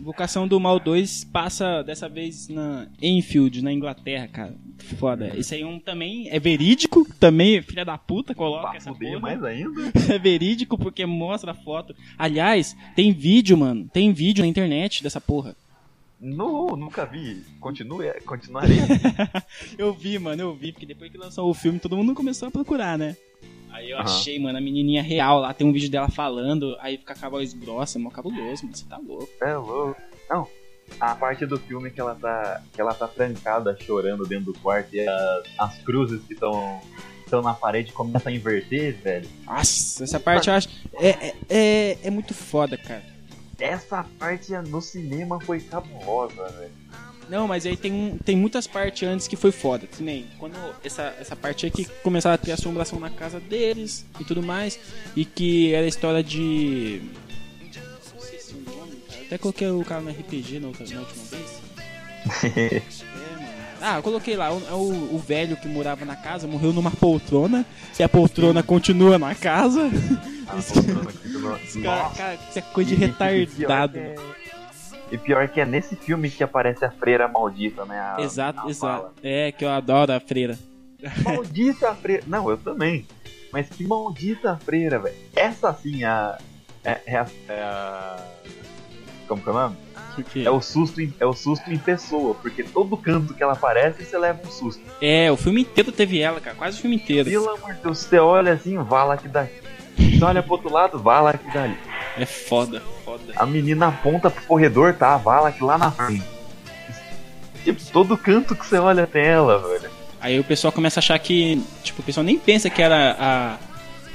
Invocação do Mal 2 passa dessa vez na Enfield, na Inglaterra, cara. Foda. Esse aí é um também é verídico, também, filha da puta, coloca essa porra. mais ainda. [laughs] É verídico porque mostra a foto. Aliás, tem vídeo, mano. Tem vídeo na internet dessa porra. No, nunca vi. Continue, continuarei. [laughs] Eu vi, mano, eu vi, porque depois que lançou o filme, todo mundo começou a procurar, né? Aí eu Aham. achei, mano, a menininha real lá, tem um vídeo dela falando, aí fica com a voz grossa, mó cabuloso, mano, você tá louco. É louco. Não, a parte do filme que ela tá, que ela tá trancada chorando dentro do quarto e as, as cruzes que estão estão na parede começam a inverter, velho. Nossa, essa parte eu acho. É, é, é, é muito foda, cara. Essa parte no cinema foi cabulosa, velho. Não, mas aí tem, um- tem muitas partes antes que foi foda. Que nem quando essa, essa parte aqui começaram a ter assombração na casa deles e tudo mais. E que era a história de. Não sei se é o nome, cara. Até coloquei o cara no RPG na, outra, na última vez. [laughs] É, mano. Ah, eu coloquei lá, o, é o, o velho que morava na casa morreu numa poltrona. E a poltrona continua na casa. Ah, [laughs] Isso- cara, cara, isso é coisa de retardado. é- E pior que é nesse filme que aparece a freira maldita, né? A, exato, a exato. fala. É, que eu adoro a freira. Maldita freira. Não, eu também. Mas que maldita freira, velho. Essa sim é a. É, é a, é a- Como que é o nome? É o, susto em, é o susto em pessoa, porque todo canto que ela aparece você leva um susto. É, o filme inteiro teve ela, cara. Quase o filme inteiro. Pelo amor de Deus, você olha assim, vala que daqui. Você olha pro outro lado, vala que dali. É foda, foda. A menina aponta pro corredor, tá? A vala que lá na frente. Tipo, todo canto que você olha tem ela, velho. Aí o pessoal começa a achar que. Tipo, o pessoal nem pensa que era a.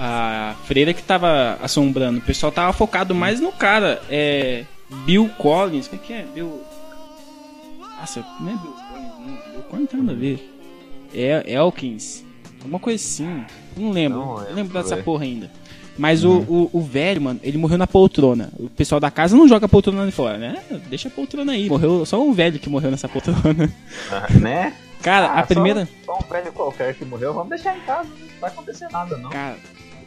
A freira que tava assombrando. O pessoal tava focado mais no cara. É. Bill Collins. Como é que é? Bill. Nossa, não é Bill Collins, não. Bill Collins não tem nada a ver. É Elkins. Alguma coisa assim. Não lembro. Não Não lembro, lembro dessa porra ainda. Mas o, o, o velho, mano, ele morreu na poltrona. O pessoal da casa não joga a poltrona ali fora, né? Deixa a poltrona aí. Morreu só um velho que morreu nessa poltrona. Ah, né? Cara, Ah, a primeira. Só, só um velho qualquer que morreu, vamos deixar em casa, não vai acontecer nada, não. Cara,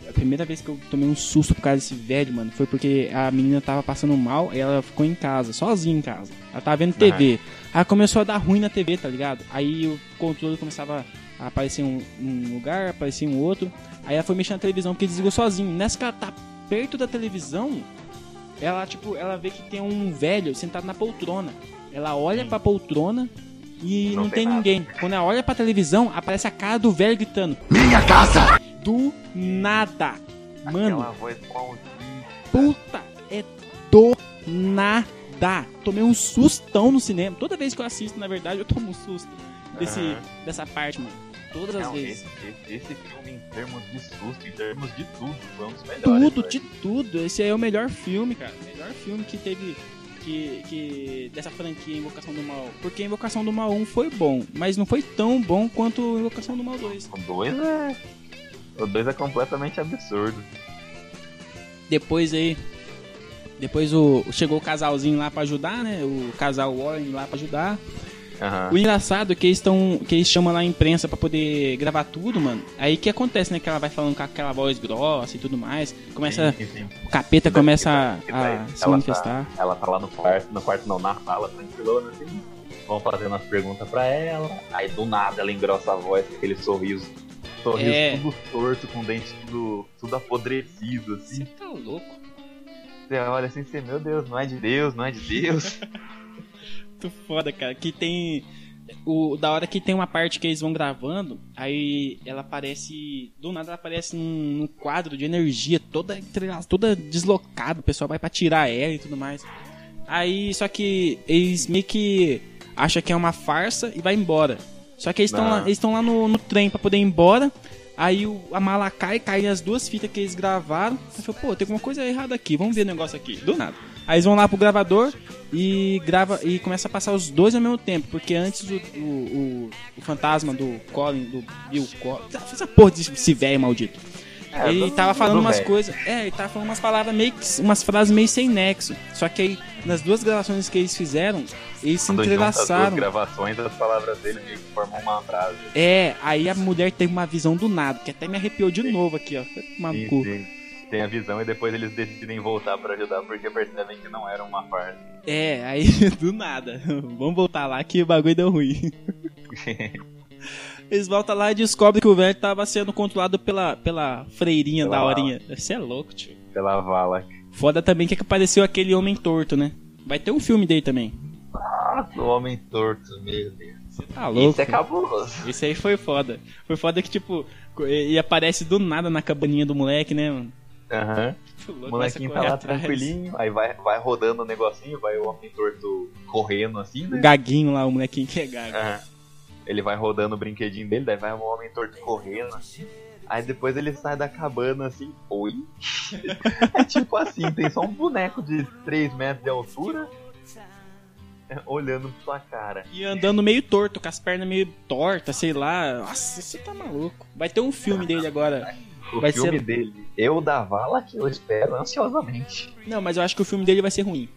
a primeira vez que eu tomei um susto por causa desse velho, mano, foi porque a menina tava passando mal e ela ficou em casa, sozinha em casa. Ela tava vendo TV. Aí começou a dar ruim na TV, tá ligado? Aí o controle começava a aparecer um, um lugar, aparecia um outro. Aí ela foi mexer na televisão porque desligou sozinho. Nessa que ela tá perto da televisão, ela, tipo, ela vê que tem um velho sentado na poltrona. Ela olha pra poltrona e não, Não tem, tem ninguém. Quando ela olha pra televisão, aparece a cara do velho gritando. Minha casa! Do nada. Mano, Aquela voz maldita. puta, é do nada. Tomei um sustão no cinema. Toda vez que eu assisto, na verdade, eu tomo um susto desse, Aham. dessa parte, mano. Todas as Não, vezes. esse, esse, filme, em termos de susto, em termos de tudo, foi um dos melhores. Tudo, velho. de tudo. Esse aí é o melhor filme, cara. O melhor filme que teve. Que, que dessa franquia Invocação do Mal. Porque Invocação do Mal 1 foi bom, mas não foi tão bom quanto Invocação do Mal 2. O 2 é. O 2 é completamente absurdo. Depois aí. Depois o, chegou o casalzinho lá pra ajudar, né? O casal Warren lá pra ajudar. Aham. O engraçado é que eles estão. que eles chamam lá a imprensa pra poder gravar tudo, mano. Aí o que acontece, né? Que ela vai falando com aquela voz grossa e tudo mais. Começa. Sim, sim. O capeta daí- começa a, a se ela manifestar. Tá, ela tá lá no quarto, no quarto não, na sala, tranquilona, assim. Vão fazendo as perguntas pra ela. Aí do nada ela engrossa a voz com aquele sorriso. Sorriso É. tudo torto, com o dente tudo, tudo apodrecido, assim. Você tá louco? Você olha assim, você, meu Deus, não é de Deus, não é de Deus. [laughs] Muito foda, cara. Que tem. O, da hora que tem uma parte que eles vão gravando, aí ela aparece. Do nada ela aparece num, num quadro de energia toda, toda deslocada. O pessoal vai pra tirar ela e tudo mais. Aí, só que eles meio que acham que é uma farsa e vai embora. Só que eles estão lá, eles tão lá no, no trem pra poder ir embora. Aí o, a mala cai, cai as duas fitas que eles gravaram. Aí falou, pô, tem alguma coisa errada aqui, vamos ver o negócio aqui. Do nada. Aí eles vão lá pro gravador e grava e começa a passar os dois ao mesmo tempo. Porque antes o, o, o, o fantasma do Colin, do Bill Collins. Essa porra desse velho maldito. É, ele tava do falando umas coisas. É, ele tava falando umas palavras meio que. umas frases meio sem nexo. Só que aí, nas duas gravações que eles fizeram, eles se Quando junta as duas entrelaçaram. gravações, as palavras dele meio que formam uma frase. É, aí a mulher teve uma visão do nada, que até me arrepiou de novo aqui, ó. Foi Tem a visão e depois eles decidem voltar pra ajudar porque percebem que não era uma farsa. É, aí [laughs] do nada. Vamos voltar lá que o bagulho deu ruim. [laughs] Eles voltam lá e descobrem que o velho tava sendo controlado pela, pela freirinha Pela da horinha. Você é louco, tio. Pela vala. Foda também que apareceu aquele homem torto, né? Vai ter um filme dele também. Nossa, o homem torto, meu Deus. Você tá louco. Isso é cabuloso. Esse aí foi foda. Foi foda que, tipo, e aparece do nada na cabaninha do moleque, né, mano? Aham. [laughs] O O molequinho tá lá tranquilinho, aí vai, vai rodando o negocinho, vai o homem torto correndo assim, O né? gaguinho lá, o molequinho que é gago. Aham. Ele vai rodando o brinquedinho dele, daí vai o homem torto correndo assim. Aí depois ele sai da cabana assim, oi? [laughs] é tipo assim, tem só um boneco de 3 metros de altura [laughs] olhando pra sua cara. E andando meio torto, com as pernas meio tortas, sei lá. Nossa, você tá maluco. Vai ter um filme dele agora. O Vai filme ser- dele, eu da vala que eu espero ansiosamente. Não, mas eu acho que o filme dele vai ser ruim.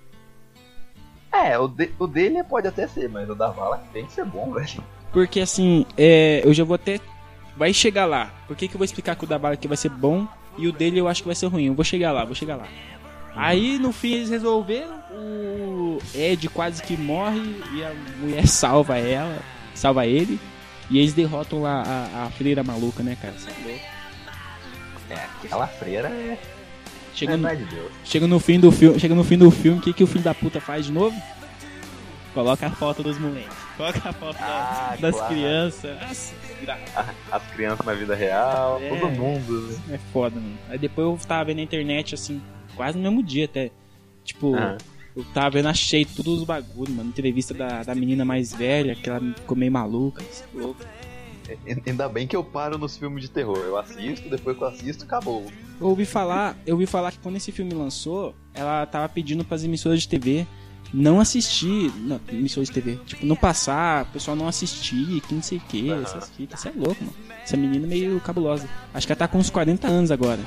É, o, de- o dele pode até ser, mas o da vala tem que ser bom, velho. Porque assim, é, eu já vou até. Vai chegar lá. Por que, que eu vou explicar que o da bala aqui vai ser bom e o dele eu acho que vai ser ruim? Eu vou chegar lá, vou chegar lá. Aí no fim eles resolveram, o Ed quase que morre e a mulher [laughs] salva ela, salva ele. E eles derrotam lá a, a freira maluca, né, cara? Você é louco. É, aquela freira é. Chega é no, de Deus. chega no fim do filme, chega no fim do filme, o que, que o filho da puta faz de novo? Coloca a foto dos moleques. Coloca a foto Ah, das claro. crianças. Nossa, As crianças na vida real, É. todo mundo, né? é foda, mano. Aí depois eu tava vendo na internet, assim, quase no mesmo dia até. Tipo, Aham. eu tava vendo, achei todos os bagulhos, mano. Entrevista da, da menina mais velha, que ela ficou meio maluca. Isso é louco. Ainda bem que eu paro nos filmes de terror. Eu assisto, depois que eu assisto, acabou. Eu ouvi falar, eu ouvi falar que quando esse filme lançou, ela tava pedindo pras emissoras de TV não assistir, não, emissoras de TV, tipo, não passar, o pessoal não assistir, que não sei o que, Aham. essas fitas, isso é louco, mano. Essa menina é meio cabulosa. Acho que ela tá com uns 40 anos agora.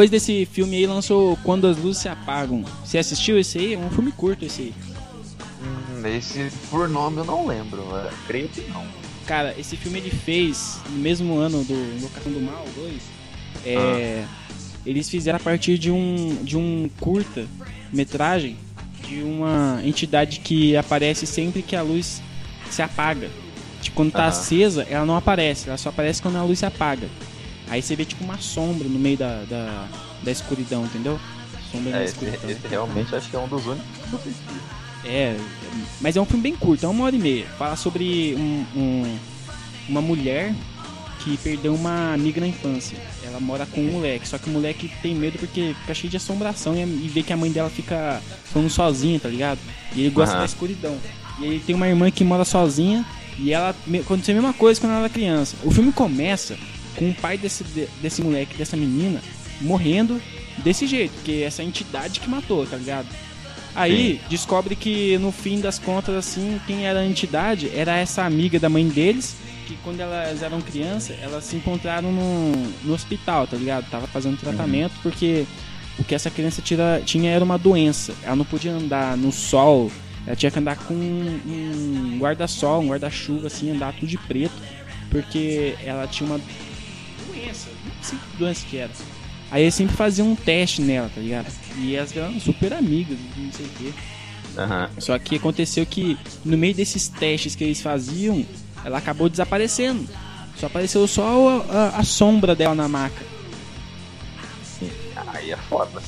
Depois desse filme aí lançou Quando as Luzes Se Apagam. Você assistiu esse aí? É um filme curto esse aí. Hum, esse por nome eu não lembro. é, creio que não. Cara, esse filme ele fez no mesmo ano do Invocação do Mal 2. É, Eles fizeram a partir de um, de um curta metragem de uma entidade que aparece sempre que a luz se apaga. Tipo, quando tá Aham. acesa, ela não aparece, ela só aparece quando a luz se apaga. Aí você vê tipo uma sombra no meio da, da, da escuridão, entendeu? Sombra É, na esse, escuridão. esse realmente acho que é um dos únicos que eu assisti. É, mas é um filme bem curto, é uma hora e meia. Fala sobre um, um- uma mulher que perdeu uma amiga na infância. Ela mora com um moleque, só que o moleque tem medo porque fica cheio de assombração e, e vê que a mãe dela fica falando sozinha, tá ligado? E ele gosta Aham. da escuridão. E ele tem uma irmã que mora sozinha e ela aconteceu a mesma coisa quando ela era criança. O filme começa com o pai desse, de- desse moleque, dessa menina, morrendo desse jeito, porque essa entidade que matou, tá ligado? Aí descobre que no fim das contas, assim, quem era a entidade era essa amiga da mãe deles, que quando elas eram crianças, elas se encontraram no, no hospital, tá ligado? Tava fazendo tratamento porque o que essa criança tira, tinha era uma doença. Ela não podia andar no sol, ela tinha que andar com um guarda-sol, um guarda-chuva, assim, andar tudo de preto, porque ela tinha uma doença, não sei que era. Aí eles sempre faziam um teste nela, tá ligado? E elas eram super amigas, não sei o quê. Aham. Só que aconteceu que no meio desses testes que eles faziam, ela acabou desaparecendo. Só apareceu só a, a- a sombra dela na maca. Aí é foda.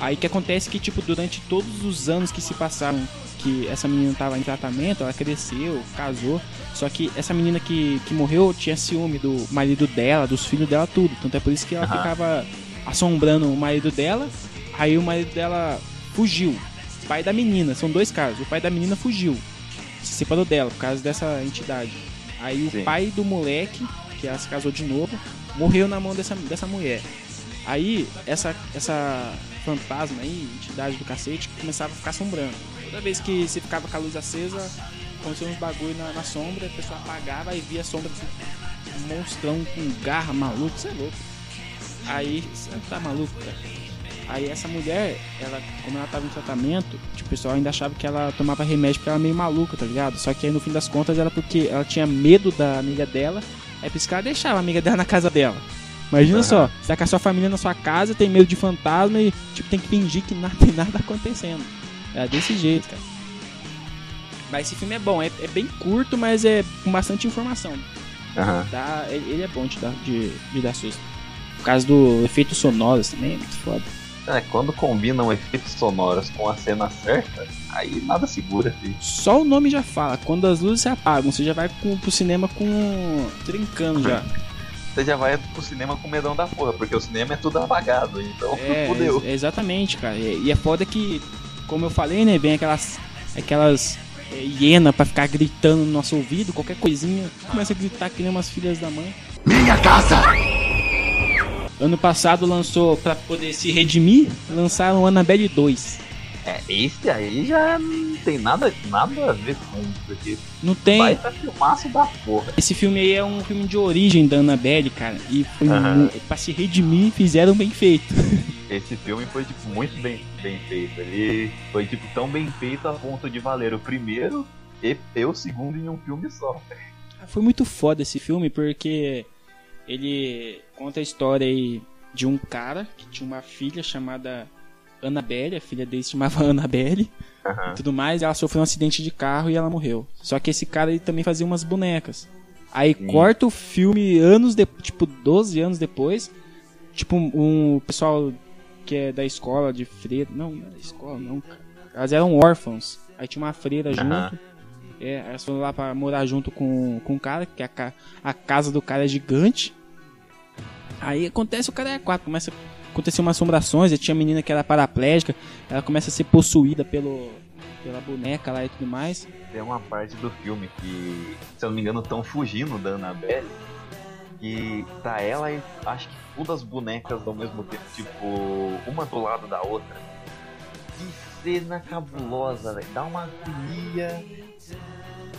Aí que acontece que, tipo, durante todos os anos que se passaram que essa menina tava em tratamento, ela cresceu, casou. Só que essa menina que, que morreu tinha ciúme do marido dela, dos filhos dela, tudo. Tanto é por isso que ela Aham. ficava assombrando o marido dela. Aí o marido dela fugiu. O pai da menina, são dois casos. O pai da menina fugiu. Se separou dela por causa dessa entidade. Aí o Sim. pai do moleque, que ela se casou de novo, morreu na mão dessa, dessa mulher. Aí, essa, essa fantasma aí, entidade do cacete, começava a ficar assombrando. Toda vez que você ficava com a luz acesa, aconteceu uns bagulho na, na sombra, a pessoa apagava e via a sombra desse monstrão com garra maluco, você é louco. Aí, você tá maluco, cara? Aí essa mulher, ela, como ela tava em tratamento, tipo, o pessoal ainda achava que ela tomava remédio porque ela era meio maluca, tá ligado? Só que aí no fim das contas era porque ela tinha medo da amiga dela, aí por isso que ela deixava a amiga dela na casa dela. Imagina Aham. só, você tá com a sua família na sua casa, tem medo de fantasma e tipo, tem que fingir que nada tem [laughs] nada acontecendo. É desse jeito, cara. Mas esse filme é bom, é, é bem curto, mas é com bastante informação. Aham. Dá, ele ele é bom de dar, de, de dar susto. Por causa do efeito sonoros também, é muito foda. É, quando combinam efeitos sonoros com a cena certa, aí nada segura, filho. Só o nome já fala, quando as luzes se apagam, você já vai com, pro cinema com. trincando já. Você já vai pro cinema com medão da porra, porque o cinema é tudo apagado, então É, [laughs] fudeu. ex- exatamente, cara. E, e é foda que, como eu falei, né, vem aquelas. aquelas é, hiena pra ficar gritando no nosso ouvido, qualquer coisinha, começa a gritar que nem umas filhas da mãe. Minha casa! Ano passado lançou, pra poder se redimir, lançaram Annabelle 2. É, esse aí já não tem nada, nada a ver com isso, porque Não tem. vai tá filmaço da porra. Esse filme aí é um filme de origem da Annabelle, cara. E foi pra se redimir, fizeram bem feito. [laughs] Esse filme foi, tipo, muito bem, bem feito. Ele foi, tipo, tão bem feito a ponto de valer o primeiro e, e o segundo em um filme só. Foi muito foda esse filme porque ele conta a história aí de um cara que tinha uma filha chamada Annabelle, a filha dele se chamava [laughs] Annabelle Aham. e tudo mais, ela sofreu um acidente de carro e ela morreu. Só que esse cara ele também fazia umas bonecas. Aí Sim. corta o filme anos depois, tipo 12 anos depois, tipo um, um pessoal que é da escola de freira, não, não é da escola não. Elas eram órfãos. Aí tinha uma freira Aham. junto. É, elas foram lá pra morar junto com, com o cara, que a, ca- a casa do cara é gigante. Aí acontece o cara é quatro, começa a acontecer umas assombrações, e tinha a menina que era paraplégica, ela começa a ser possuída pelo, pela boneca lá e tudo mais. Tem uma parte do filme que, se eu não me engano, estão fugindo da Annabelle. E tá ela e acho que todas as bonecas ao mesmo tempo, tipo, uma do lado da outra. Que cena cabulosa, velho. Dá uma agonia.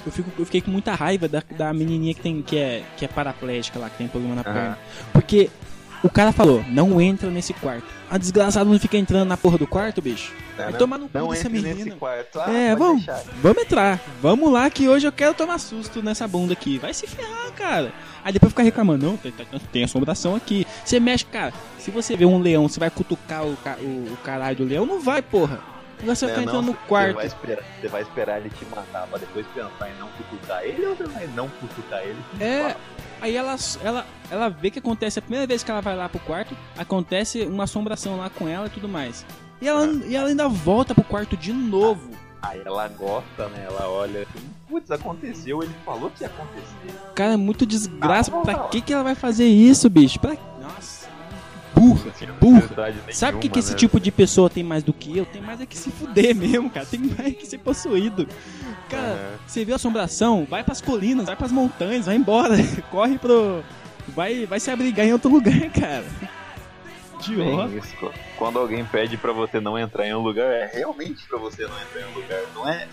Eu, fico, eu fiquei com muita raiva da, da menininha que, tem, que, é, que é paraplégica lá, que tem problema na Aham. perna. Porque o cara falou, não entra nesse quarto. A desgraçada não fica entrando na porra do quarto, bicho. Né, Vai não- tomar no cu dessa menina. Ah, É, vamos, deixar. vamos entrar. Vamos lá que hoje eu quero tomar susto nessa bunda aqui. Vai se ferrar, cara. Aí depois ficar reclamando, não, tem, tem, assombração aqui. Você mexe, cara. Se você vê um leão, você vai cutucar o, o, o caralho do leão? Não vai, porra. Você vai Né, não, entrando no Você quarto. vai, esperar, você vai esperar ele te matar pra depois pensar em não cutucar ele ou você vai não cutucar ele? É. Aí ela, ela, ela vê que acontece, a primeira vez que ela vai lá pro quarto, acontece uma assombração lá com ela e tudo mais. E ela, e ela ainda volta pro quarto de novo. Aí ela gosta, né? Ela olha assim, putz, aconteceu, ele falou que ia acontecer. Cara, é muito desgraça. Ah, pra que, que ela vai fazer isso, bicho? Pra... Nossa. Burra, burra. necessidade Sabe o que, que nenhuma, esse né? tipo de pessoa tem mais do que eu? Tem mais é que se fuder [laughs] mesmo, cara. Tem mais que ser possuído. Cara, você viu assombração? Vai pras colinas, vai pras montanhas, vai embora. [laughs] Corre pro. Vai, vai se abrigar em outro lugar, [laughs] cara. Bem, isso, quando alguém pede pra você não entrar em um lugar, é realmente pra você não entrar em um lugar. Não é,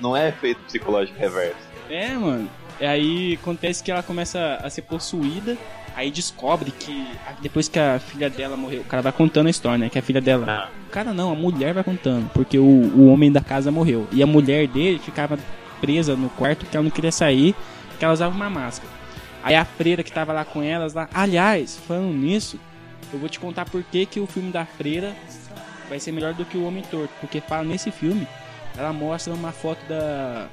não é efeito psicológico reverso. É, mano. E aí acontece que ela começa a ser possuída. Aí descobre que depois que a filha dela morreu, o cara vai contando a história, né? Que a filha dela. Ah. O cara não, a mulher vai contando, porque o, o homem da casa morreu. E a mulher dele ficava presa no quarto porque ela não queria sair, porque ela usava uma máscara. Aí a freira que tava lá com elas lá. Aliás, falando nisso, eu vou te contar por que, que o filme da freira vai ser melhor do que o Homem Torto. Porque fala nesse filme, ela mostra uma foto da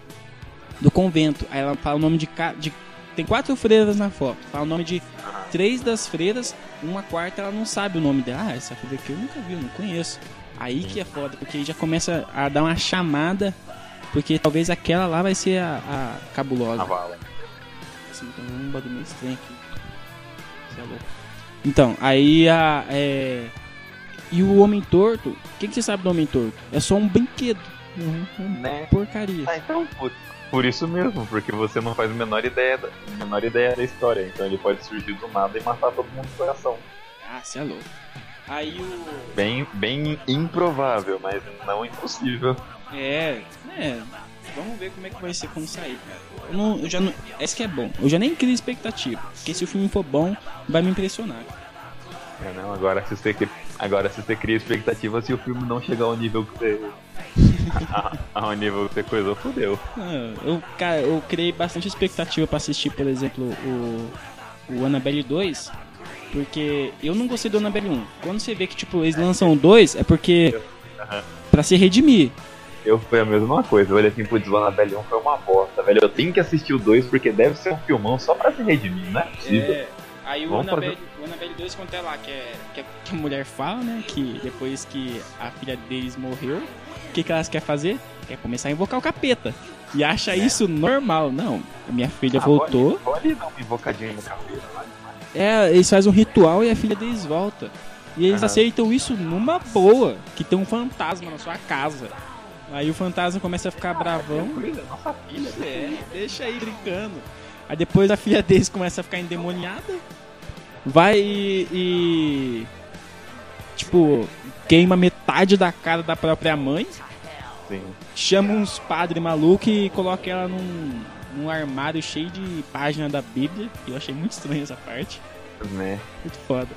do convento. Aí ela fala o nome de, de tem quatro freiras na foto. Fala o nome de três das freiras, uma quarta ela não sabe o nome dela. Ah, essa freira aqui eu nunca vi, eu não conheço. Aí que é foda, porque aí já começa a dar uma chamada, porque talvez aquela lá vai ser a, a cabulosa. A vala. Nossa, tá dando um bagulho meio estranho aqui. Você é louco. Então, aí a. É... E o Homem Torto, o que, que você sabe do Homem Torto? É só um brinquedo. Uhum, uma Né? porcaria. Ah, então, por, por isso mesmo, porque você não faz a menor ideia, da, menor ideia da história. Então ele pode surgir do nada e matar todo mundo do coração. Ah, você é louco. Aí o. Bem, bem improvável, mas não impossível. É, é. Vamos ver como é que vai ser quando sair, cara. Eu, não, eu já não. Esse que é bom. Eu já nem crio expectativa. Porque se o filme for bom, vai me impressionar. É, não, agora se você agora se você cria expectativa se o filme não chegar ao nível que você ao nível que você coisou, fodeu. Ah, eu, cara, eu criei bastante expectativa pra assistir, por exemplo, o, o Annabelle 2. Porque eu não gostei do Annabelle 1. Quando você vê que, tipo, eles lançam o 2, é porque. Aham. Pra se redimir. Eu foi a mesma coisa, eu olhei assim, putz, o Annabelle 1 foi uma bosta, velho. Eu tenho que assistir o 2 porque deve ser um filmão só pra se redimir, não é possível. É, aí o Annabelle, o Annabelle 2 conta lá que, é, que, a, que a mulher fala, né? Que depois que a filha deles morreu, o que, que elas querem fazer? Quer começar a invocar o capeta. E acha isso normal. Não, minha filha Ah, voltou. Pode, dar uma invocadinha no vai. É, eles fazem um ritual e a filha deles volta. E eles Aham. aceitam isso numa boa, que tem um fantasma na sua casa. Aí o fantasma começa a ficar bravão. Tranquilo, é nossa filha. É, deixa aí brincando. Aí depois a filha deles começa a ficar endemoniada. Vai e. e- tipo, queima metade da cara da própria mãe, Sim. chama uns padres malucos e coloca ela num, num armário cheio de página da Bíblia. Eu achei muito estranho essa parte. Né? Muito foda.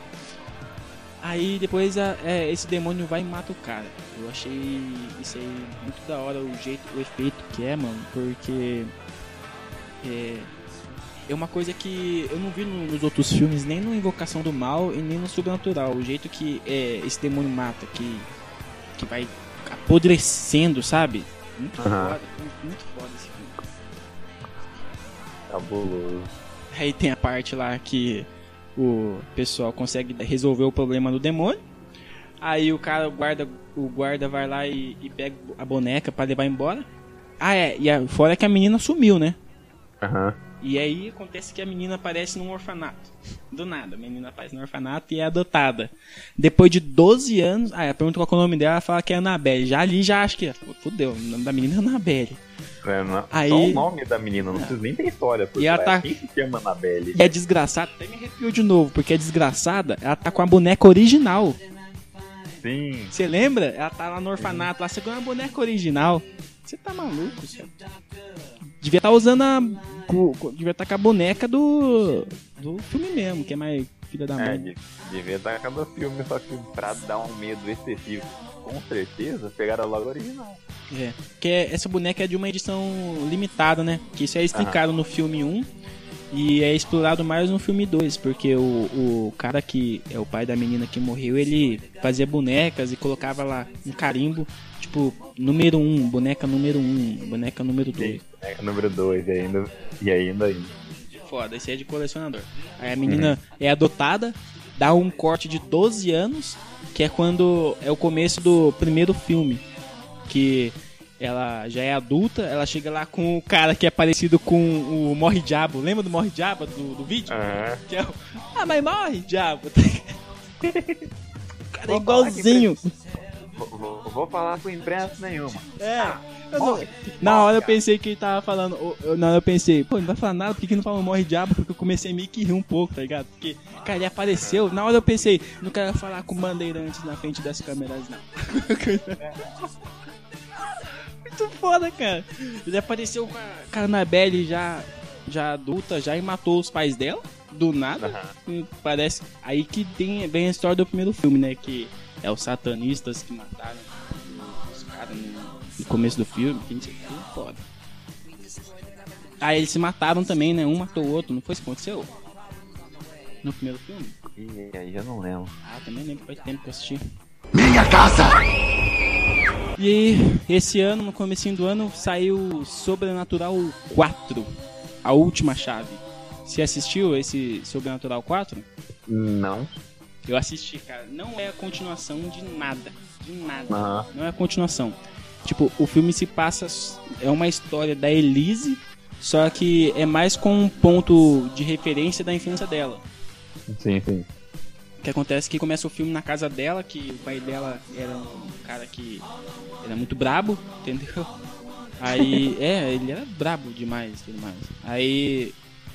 Aí depois a- é, esse demônio vai e mata o cara. Eu achei isso aí muito da hora, o jeito, o efeito que é, mano, porque é, é uma coisa que eu não vi no- nos outros filmes, nem no Invocação do Mal e nem no Sobrenatural. O jeito que é, esse demônio mata, que, que vai apodrecendo, sabe? Muito Aham. foda, muito, foda esse filme. Cabuloso. Aí tem a parte lá que o pessoal consegue resolver o problema do demônio. Aí o cara, o guarda, o guarda vai lá e, e pega a boneca pra levar embora. Ah, é, e a, fora que a menina sumiu, né? Aham. E aí acontece que a menina aparece num orfanato. Do nada, a menina aparece no orfanato e é adotada. Depois de 12 anos, ah, ela pergunta qual é o nome dela, ela fala que é Annabelle. Já ali já acho que, fudeu, o nome da menina é Annabelle. É, não- Aí- Só o nome da menina, não precisa nem ter história. Por E ela tá- Quem se chama Annabelle? E a desgraçada, até me arrepiou de novo, porque a desgraçada, ela tá com a boneca original. Sim. Você lembra? Ela tá lá no orfanato, lá segurando a boneca original. Você tá maluco, você... Devia estar usando a. Devia estar com a boneca do. Do filme mesmo, que é mais filha da É, mãe. de- devia dar cada filme, só que pra dar um medo excessivo, com certeza, pegaram logo original. É. Que é- essa boneca é de uma edição limitada, né? Que isso é explicado no filme 1 e é explorado mais no filme 2, porque o, o cara que é o pai da menina que morreu, ele fazia bonecas e colocava lá um carimbo, tipo, número 1, boneca número 1, boneca número 2. É, número 2, e ainda, e ainda, ainda. Foda, esse é de colecionador. Aí a menina é adotada, dá um corte de 12 anos, que é quando é o começo do primeiro filme. Que ela já é adulta, ela chega lá com o cara que é parecido com o Morre Diabo. Lembra do Morre Diabo do, do vídeo? Aham. Que é o. Ah, mas morre, diabo! [laughs] o cara é igualzinho. Vou, vou, falar com imprensa nenhuma. É. Eu não-. Na hora eu pensei que ele tava falando. eu- eu- Na hora eu pensei, pô, não vai falar nada, por que, que não fala morre diabo? Porque eu comecei meio que rir um pouco, tá ligado? Porque, cara, ele apareceu. Na hora eu pensei, não quero falar com bandeirantes na frente das câmeras, não. [laughs] Muito foda, cara. Ele apareceu com a Carnabelle já, já adulta, já e matou os pais dela, do nada. E Parece. Aí que tem bem a história do primeiro filme, né? Que é os satanistas que mataram os caras no, no começo do filme. Que não sei o que, foda. Aí eles se mataram também, né? Um matou o outro, não foi isso que aconteceu? No primeiro filme? E aí já não lembro. Ah, também lembro, faz tempo que eu assisti. Minha casa! E esse ano, no comecinho do ano, saiu Sobrenatural 4, a última chave. Você assistiu esse Sobrenatural 4? Não. Eu assisti, cara. Não é a continuação de nada. De nada. Aham. Não é a continuação. Tipo, o filme se passa. É uma história da Elise, só que é mais com um ponto de referência da infância dela. Sim, sim. O que acontece é que começa o filme na casa dela, que o pai dela era um cara que era muito brabo, entendeu? Aí, é, ele era brabo demais, tudo mais. Aí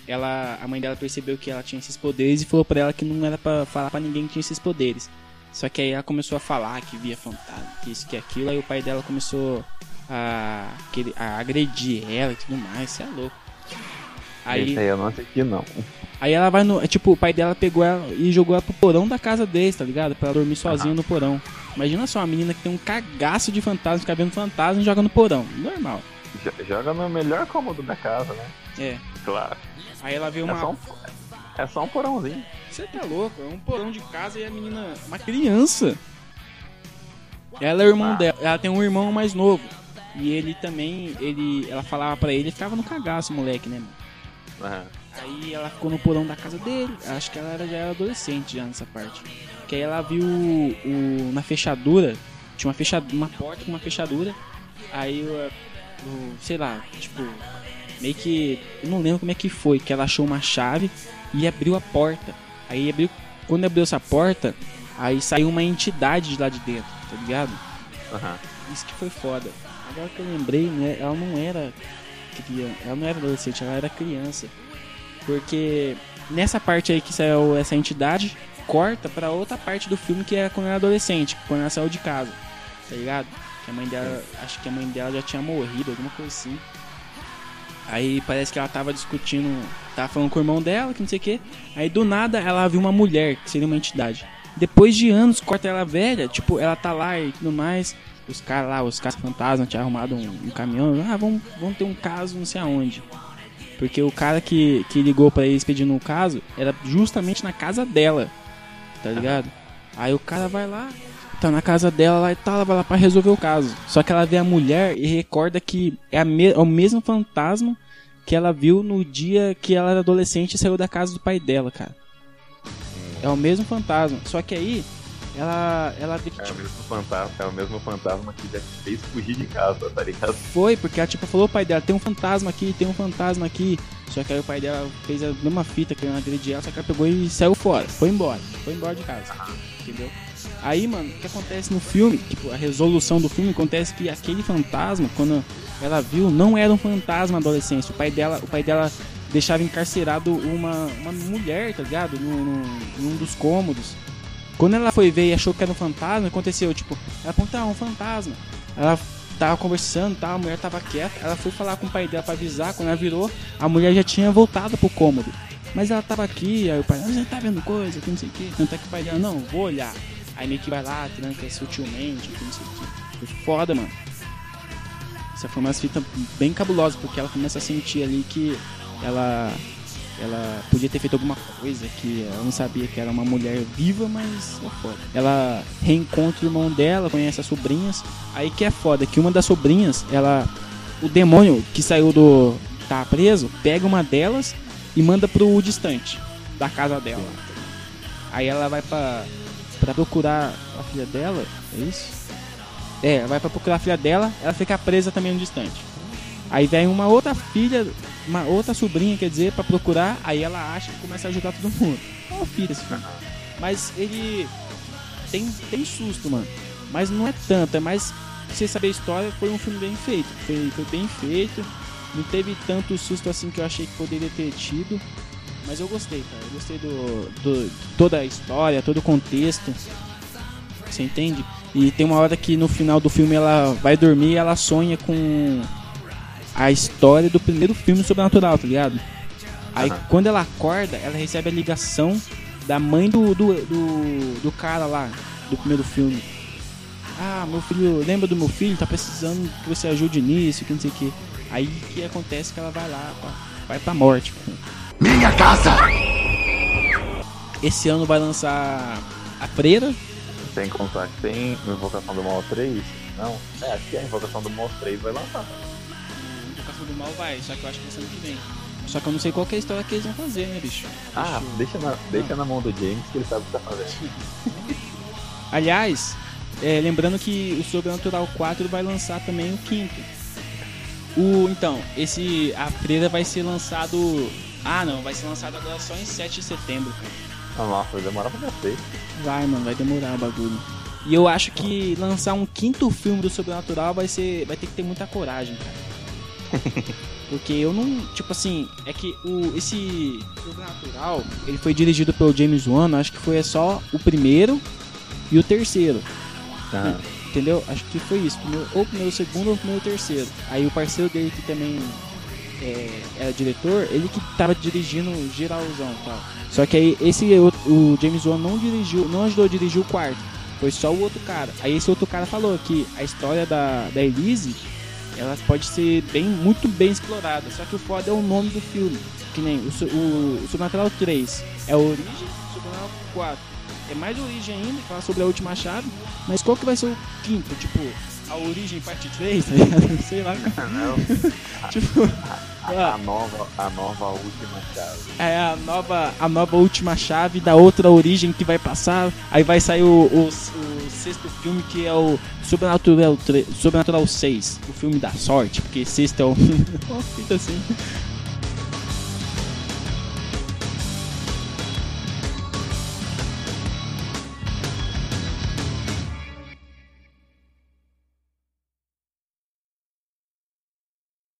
ela, a mãe dela percebeu que ela tinha esses poderes e falou pra ela que não era pra falar pra ninguém que tinha esses poderes. Só que aí ela começou a falar que via fantasma, que isso, que aquilo, aí o pai dela começou a, a agredir ela e tudo mais, você é louco. Aí, Esse aí eu não assisti, não. Aí ela vai no. é Tipo, o pai dela pegou ela e jogou ela pro porão da casa deles, tá ligado? Pra ela dormir sozinha no porão. Imagina só, uma menina que tem um cagaço de fantasma, fica vendo fantasma e joga no porão. Normal. Jo- Joga no melhor cômodo da casa, né? É. Claro. Aí ela vê É uma. só um, é só um porãozinho. Você tá louco? É um porão de casa e a menina. Uma criança. Ela é o irmão Ah. dela. Ela tem um irmão mais novo. E ele também. ele Ela falava pra ele e ficava no cagaço, moleque, né, mano? Aham. Aí ela ficou no porão da casa dele. Acho que ela era, já era adolescente já nessa parte. Que aí ela viu o, o- na fechadura. Tinha uma, fechadura, uma porta com uma fechadura. Aí o, o- sei lá, tipo, meio que. Eu não lembro como é que foi, que ela achou uma chave e abriu a porta. Aí abriu. Quando abriu essa porta, aí saiu uma entidade de lá de dentro, tá ligado? Aham. Isso que foi foda. Agora que eu lembrei, né? Ela não era criança, ela não era adolescente, ela era criança. Porque nessa parte aí que saiu essa entidade, corta pra outra parte do filme que é quando ela era adolescente, quando ela saiu de casa, tá ligado? Que a mãe dela, acho que a mãe dela já tinha morrido, alguma coisa assim. Aí parece que ela tava discutindo, tava falando com o irmão dela, que não sei o que. Aí do nada ela viu uma mulher, que seria uma entidade. Depois de anos, corta ela velha, tipo, ela tá lá e tudo mais. Os caras lá, os caras fantasmas tinham arrumado um, um caminhão. Ah, vamos, vamos ter um caso não sei aonde. Porque o cara que, que ligou pra eles pedindo um caso era justamente na casa dela. Tá ligado? Aí o cara vai lá, tá na casa dela lá e tal, ela vai lá pra resolver o caso. Só que ela vê a mulher e recorda que é, a me é o mesmo fantasma que ela viu no dia que ela era adolescente e saiu da casa do pai dela, cara. É o mesmo fantasma. Só que aí ela ela vê que, É o tipo, mesmo fantasma, é o mesmo fantasma que já te fez fugir de casa, tá ligado? foi porque ela tipo falou pai dela, tem um fantasma aqui, tem um fantasma aqui. Só que aí o pai dela fez a mesma fita querendo agredir ela, só que ela pegou e saiu fora. Foi embora. Foi embora de casa. Entendeu? Aí, mano, o que acontece no filme, tipo, a resolução do filme acontece que aquele fantasma, quando ela viu, não era um fantasma adolescente. O pai dela, o pai dela deixava encarcerado uma, uma mulher, tá ligado? No, no, num dos cômodos. Quando ela foi ver e achou que era um fantasma, aconteceu, tipo, ela apontou, ah, um fantasma. Ela tava conversando, tá, a mulher tava quieta, ela foi falar com o pai dela pra avisar, quando ela virou, a mulher já tinha voltado pro cômodo. Mas ela tava aqui, aí o pai, ah, você tá vendo coisa, que não sei o que. Tanto é que o pai dela, não, vou olhar. Aí meio que vai lá, tranca sutilmente, não sei o que. Foi foda, mano. Essa foi uma fita bem cabulosa, porque ela começa a sentir ali que ela ela podia ter feito alguma coisa que ela não sabia que era uma mulher viva, mas é foda. Ela reencontra o irmão dela, conhece as sobrinhas. Aí que é foda, que uma das sobrinhas, ela. O demônio que saiu do. tá preso, pega uma delas e manda pro distante da casa dela. Aí ela vai pra, pra procurar a filha dela, é isso? É, vai pra procurar a filha dela, ela fica presa também no distante. Aí vem uma outra filha, uma outra sobrinha, quer dizer, pra procurar, aí ela acha que começa a ajudar todo mundo. É uma filha esse filme. Mas ele tem, tem susto, mano. Mas não é tanto, é mais você saber a história, foi um filme bem feito. Foi, foi bem feito. Não teve tanto susto assim que eu achei que poderia ter tido. Mas eu gostei, cara. Eu gostei do, do de toda a história, todo o contexto. Você entende? E tem uma hora que no final do filme ela vai dormir e ela sonha com a história do primeiro filme sobrenatural, tá ligado? Aí Aham. quando ela acorda, ela recebe a ligação da mãe do, do, do, do cara lá, do primeiro filme. Ah, meu filho, lembra do meu filho? Tá precisando que você ajude nisso, que não sei o que. Aí que acontece que ela vai lá, pá, vai pra morte. Minha casa! Esse ano vai lançar a Freira, Sem contar que tem Invocação do Mal 3. Não? É, acho que a Invocação do Mal 3 vai lançar. Invocação do Mal vai, só que eu acho que vai ser ano que vem. Só que eu não sei qual que é a história que eles vão fazer, né, bicho? Ah, Deixa eu- deixa na, deixa na mão do James que ele sabe o que tá fazendo. [laughs] Aliás, é, lembrando que o Sobrenatural 4 vai lançar também o quinto. O, então, esse a freira vai ser lançado. Ah não, vai ser lançado agora só em 7 de setembro, cara. Ah, nossa, vai demorar pra cacete. Vai, mano, vai demorar o bagulho. E eu acho que lançar um quinto filme do Sobrenatural vai ser. vai ter que ter muita coragem, cara. [laughs] Porque eu não. Tipo assim, é que o, esse Sobrenatural, ele foi dirigido pelo James Wan, acho que foi só o primeiro e o terceiro. Ah, Entendeu? Acho que foi isso. Primeiro, ou primeiro, segundo, ou primeiro, terceiro. Aí o parceiro dele que também é, era diretor, ele que tava dirigindo geralzão e tal. Só que aí esse o, o James Wan não dirigiu, não ajudou a dirigir o quarto. Foi só o outro cara. Aí esse outro cara falou que a história da, da Elise, ela pode ser bem, muito bem explorada. Só que o foda é o nome do filme. Que nem o, o, o Supernatural 3 é a origem, o Supernatural 4 é mais origem ainda, fala sobre a última chave. Mas qual que vai ser o quinto? Tipo, a origem parte 3, tá ligado? [laughs] Sei lá. não. [laughs] tipo, A, a nova, a nova última chave. é a nova, a nova última chave da outra origem que vai passar. Aí vai sair o, o, o sexto filme que é o Sobrenatural, 3, Sobrenatural 6, o filme da sorte, porque sexto é o. [laughs] Uma fita assim.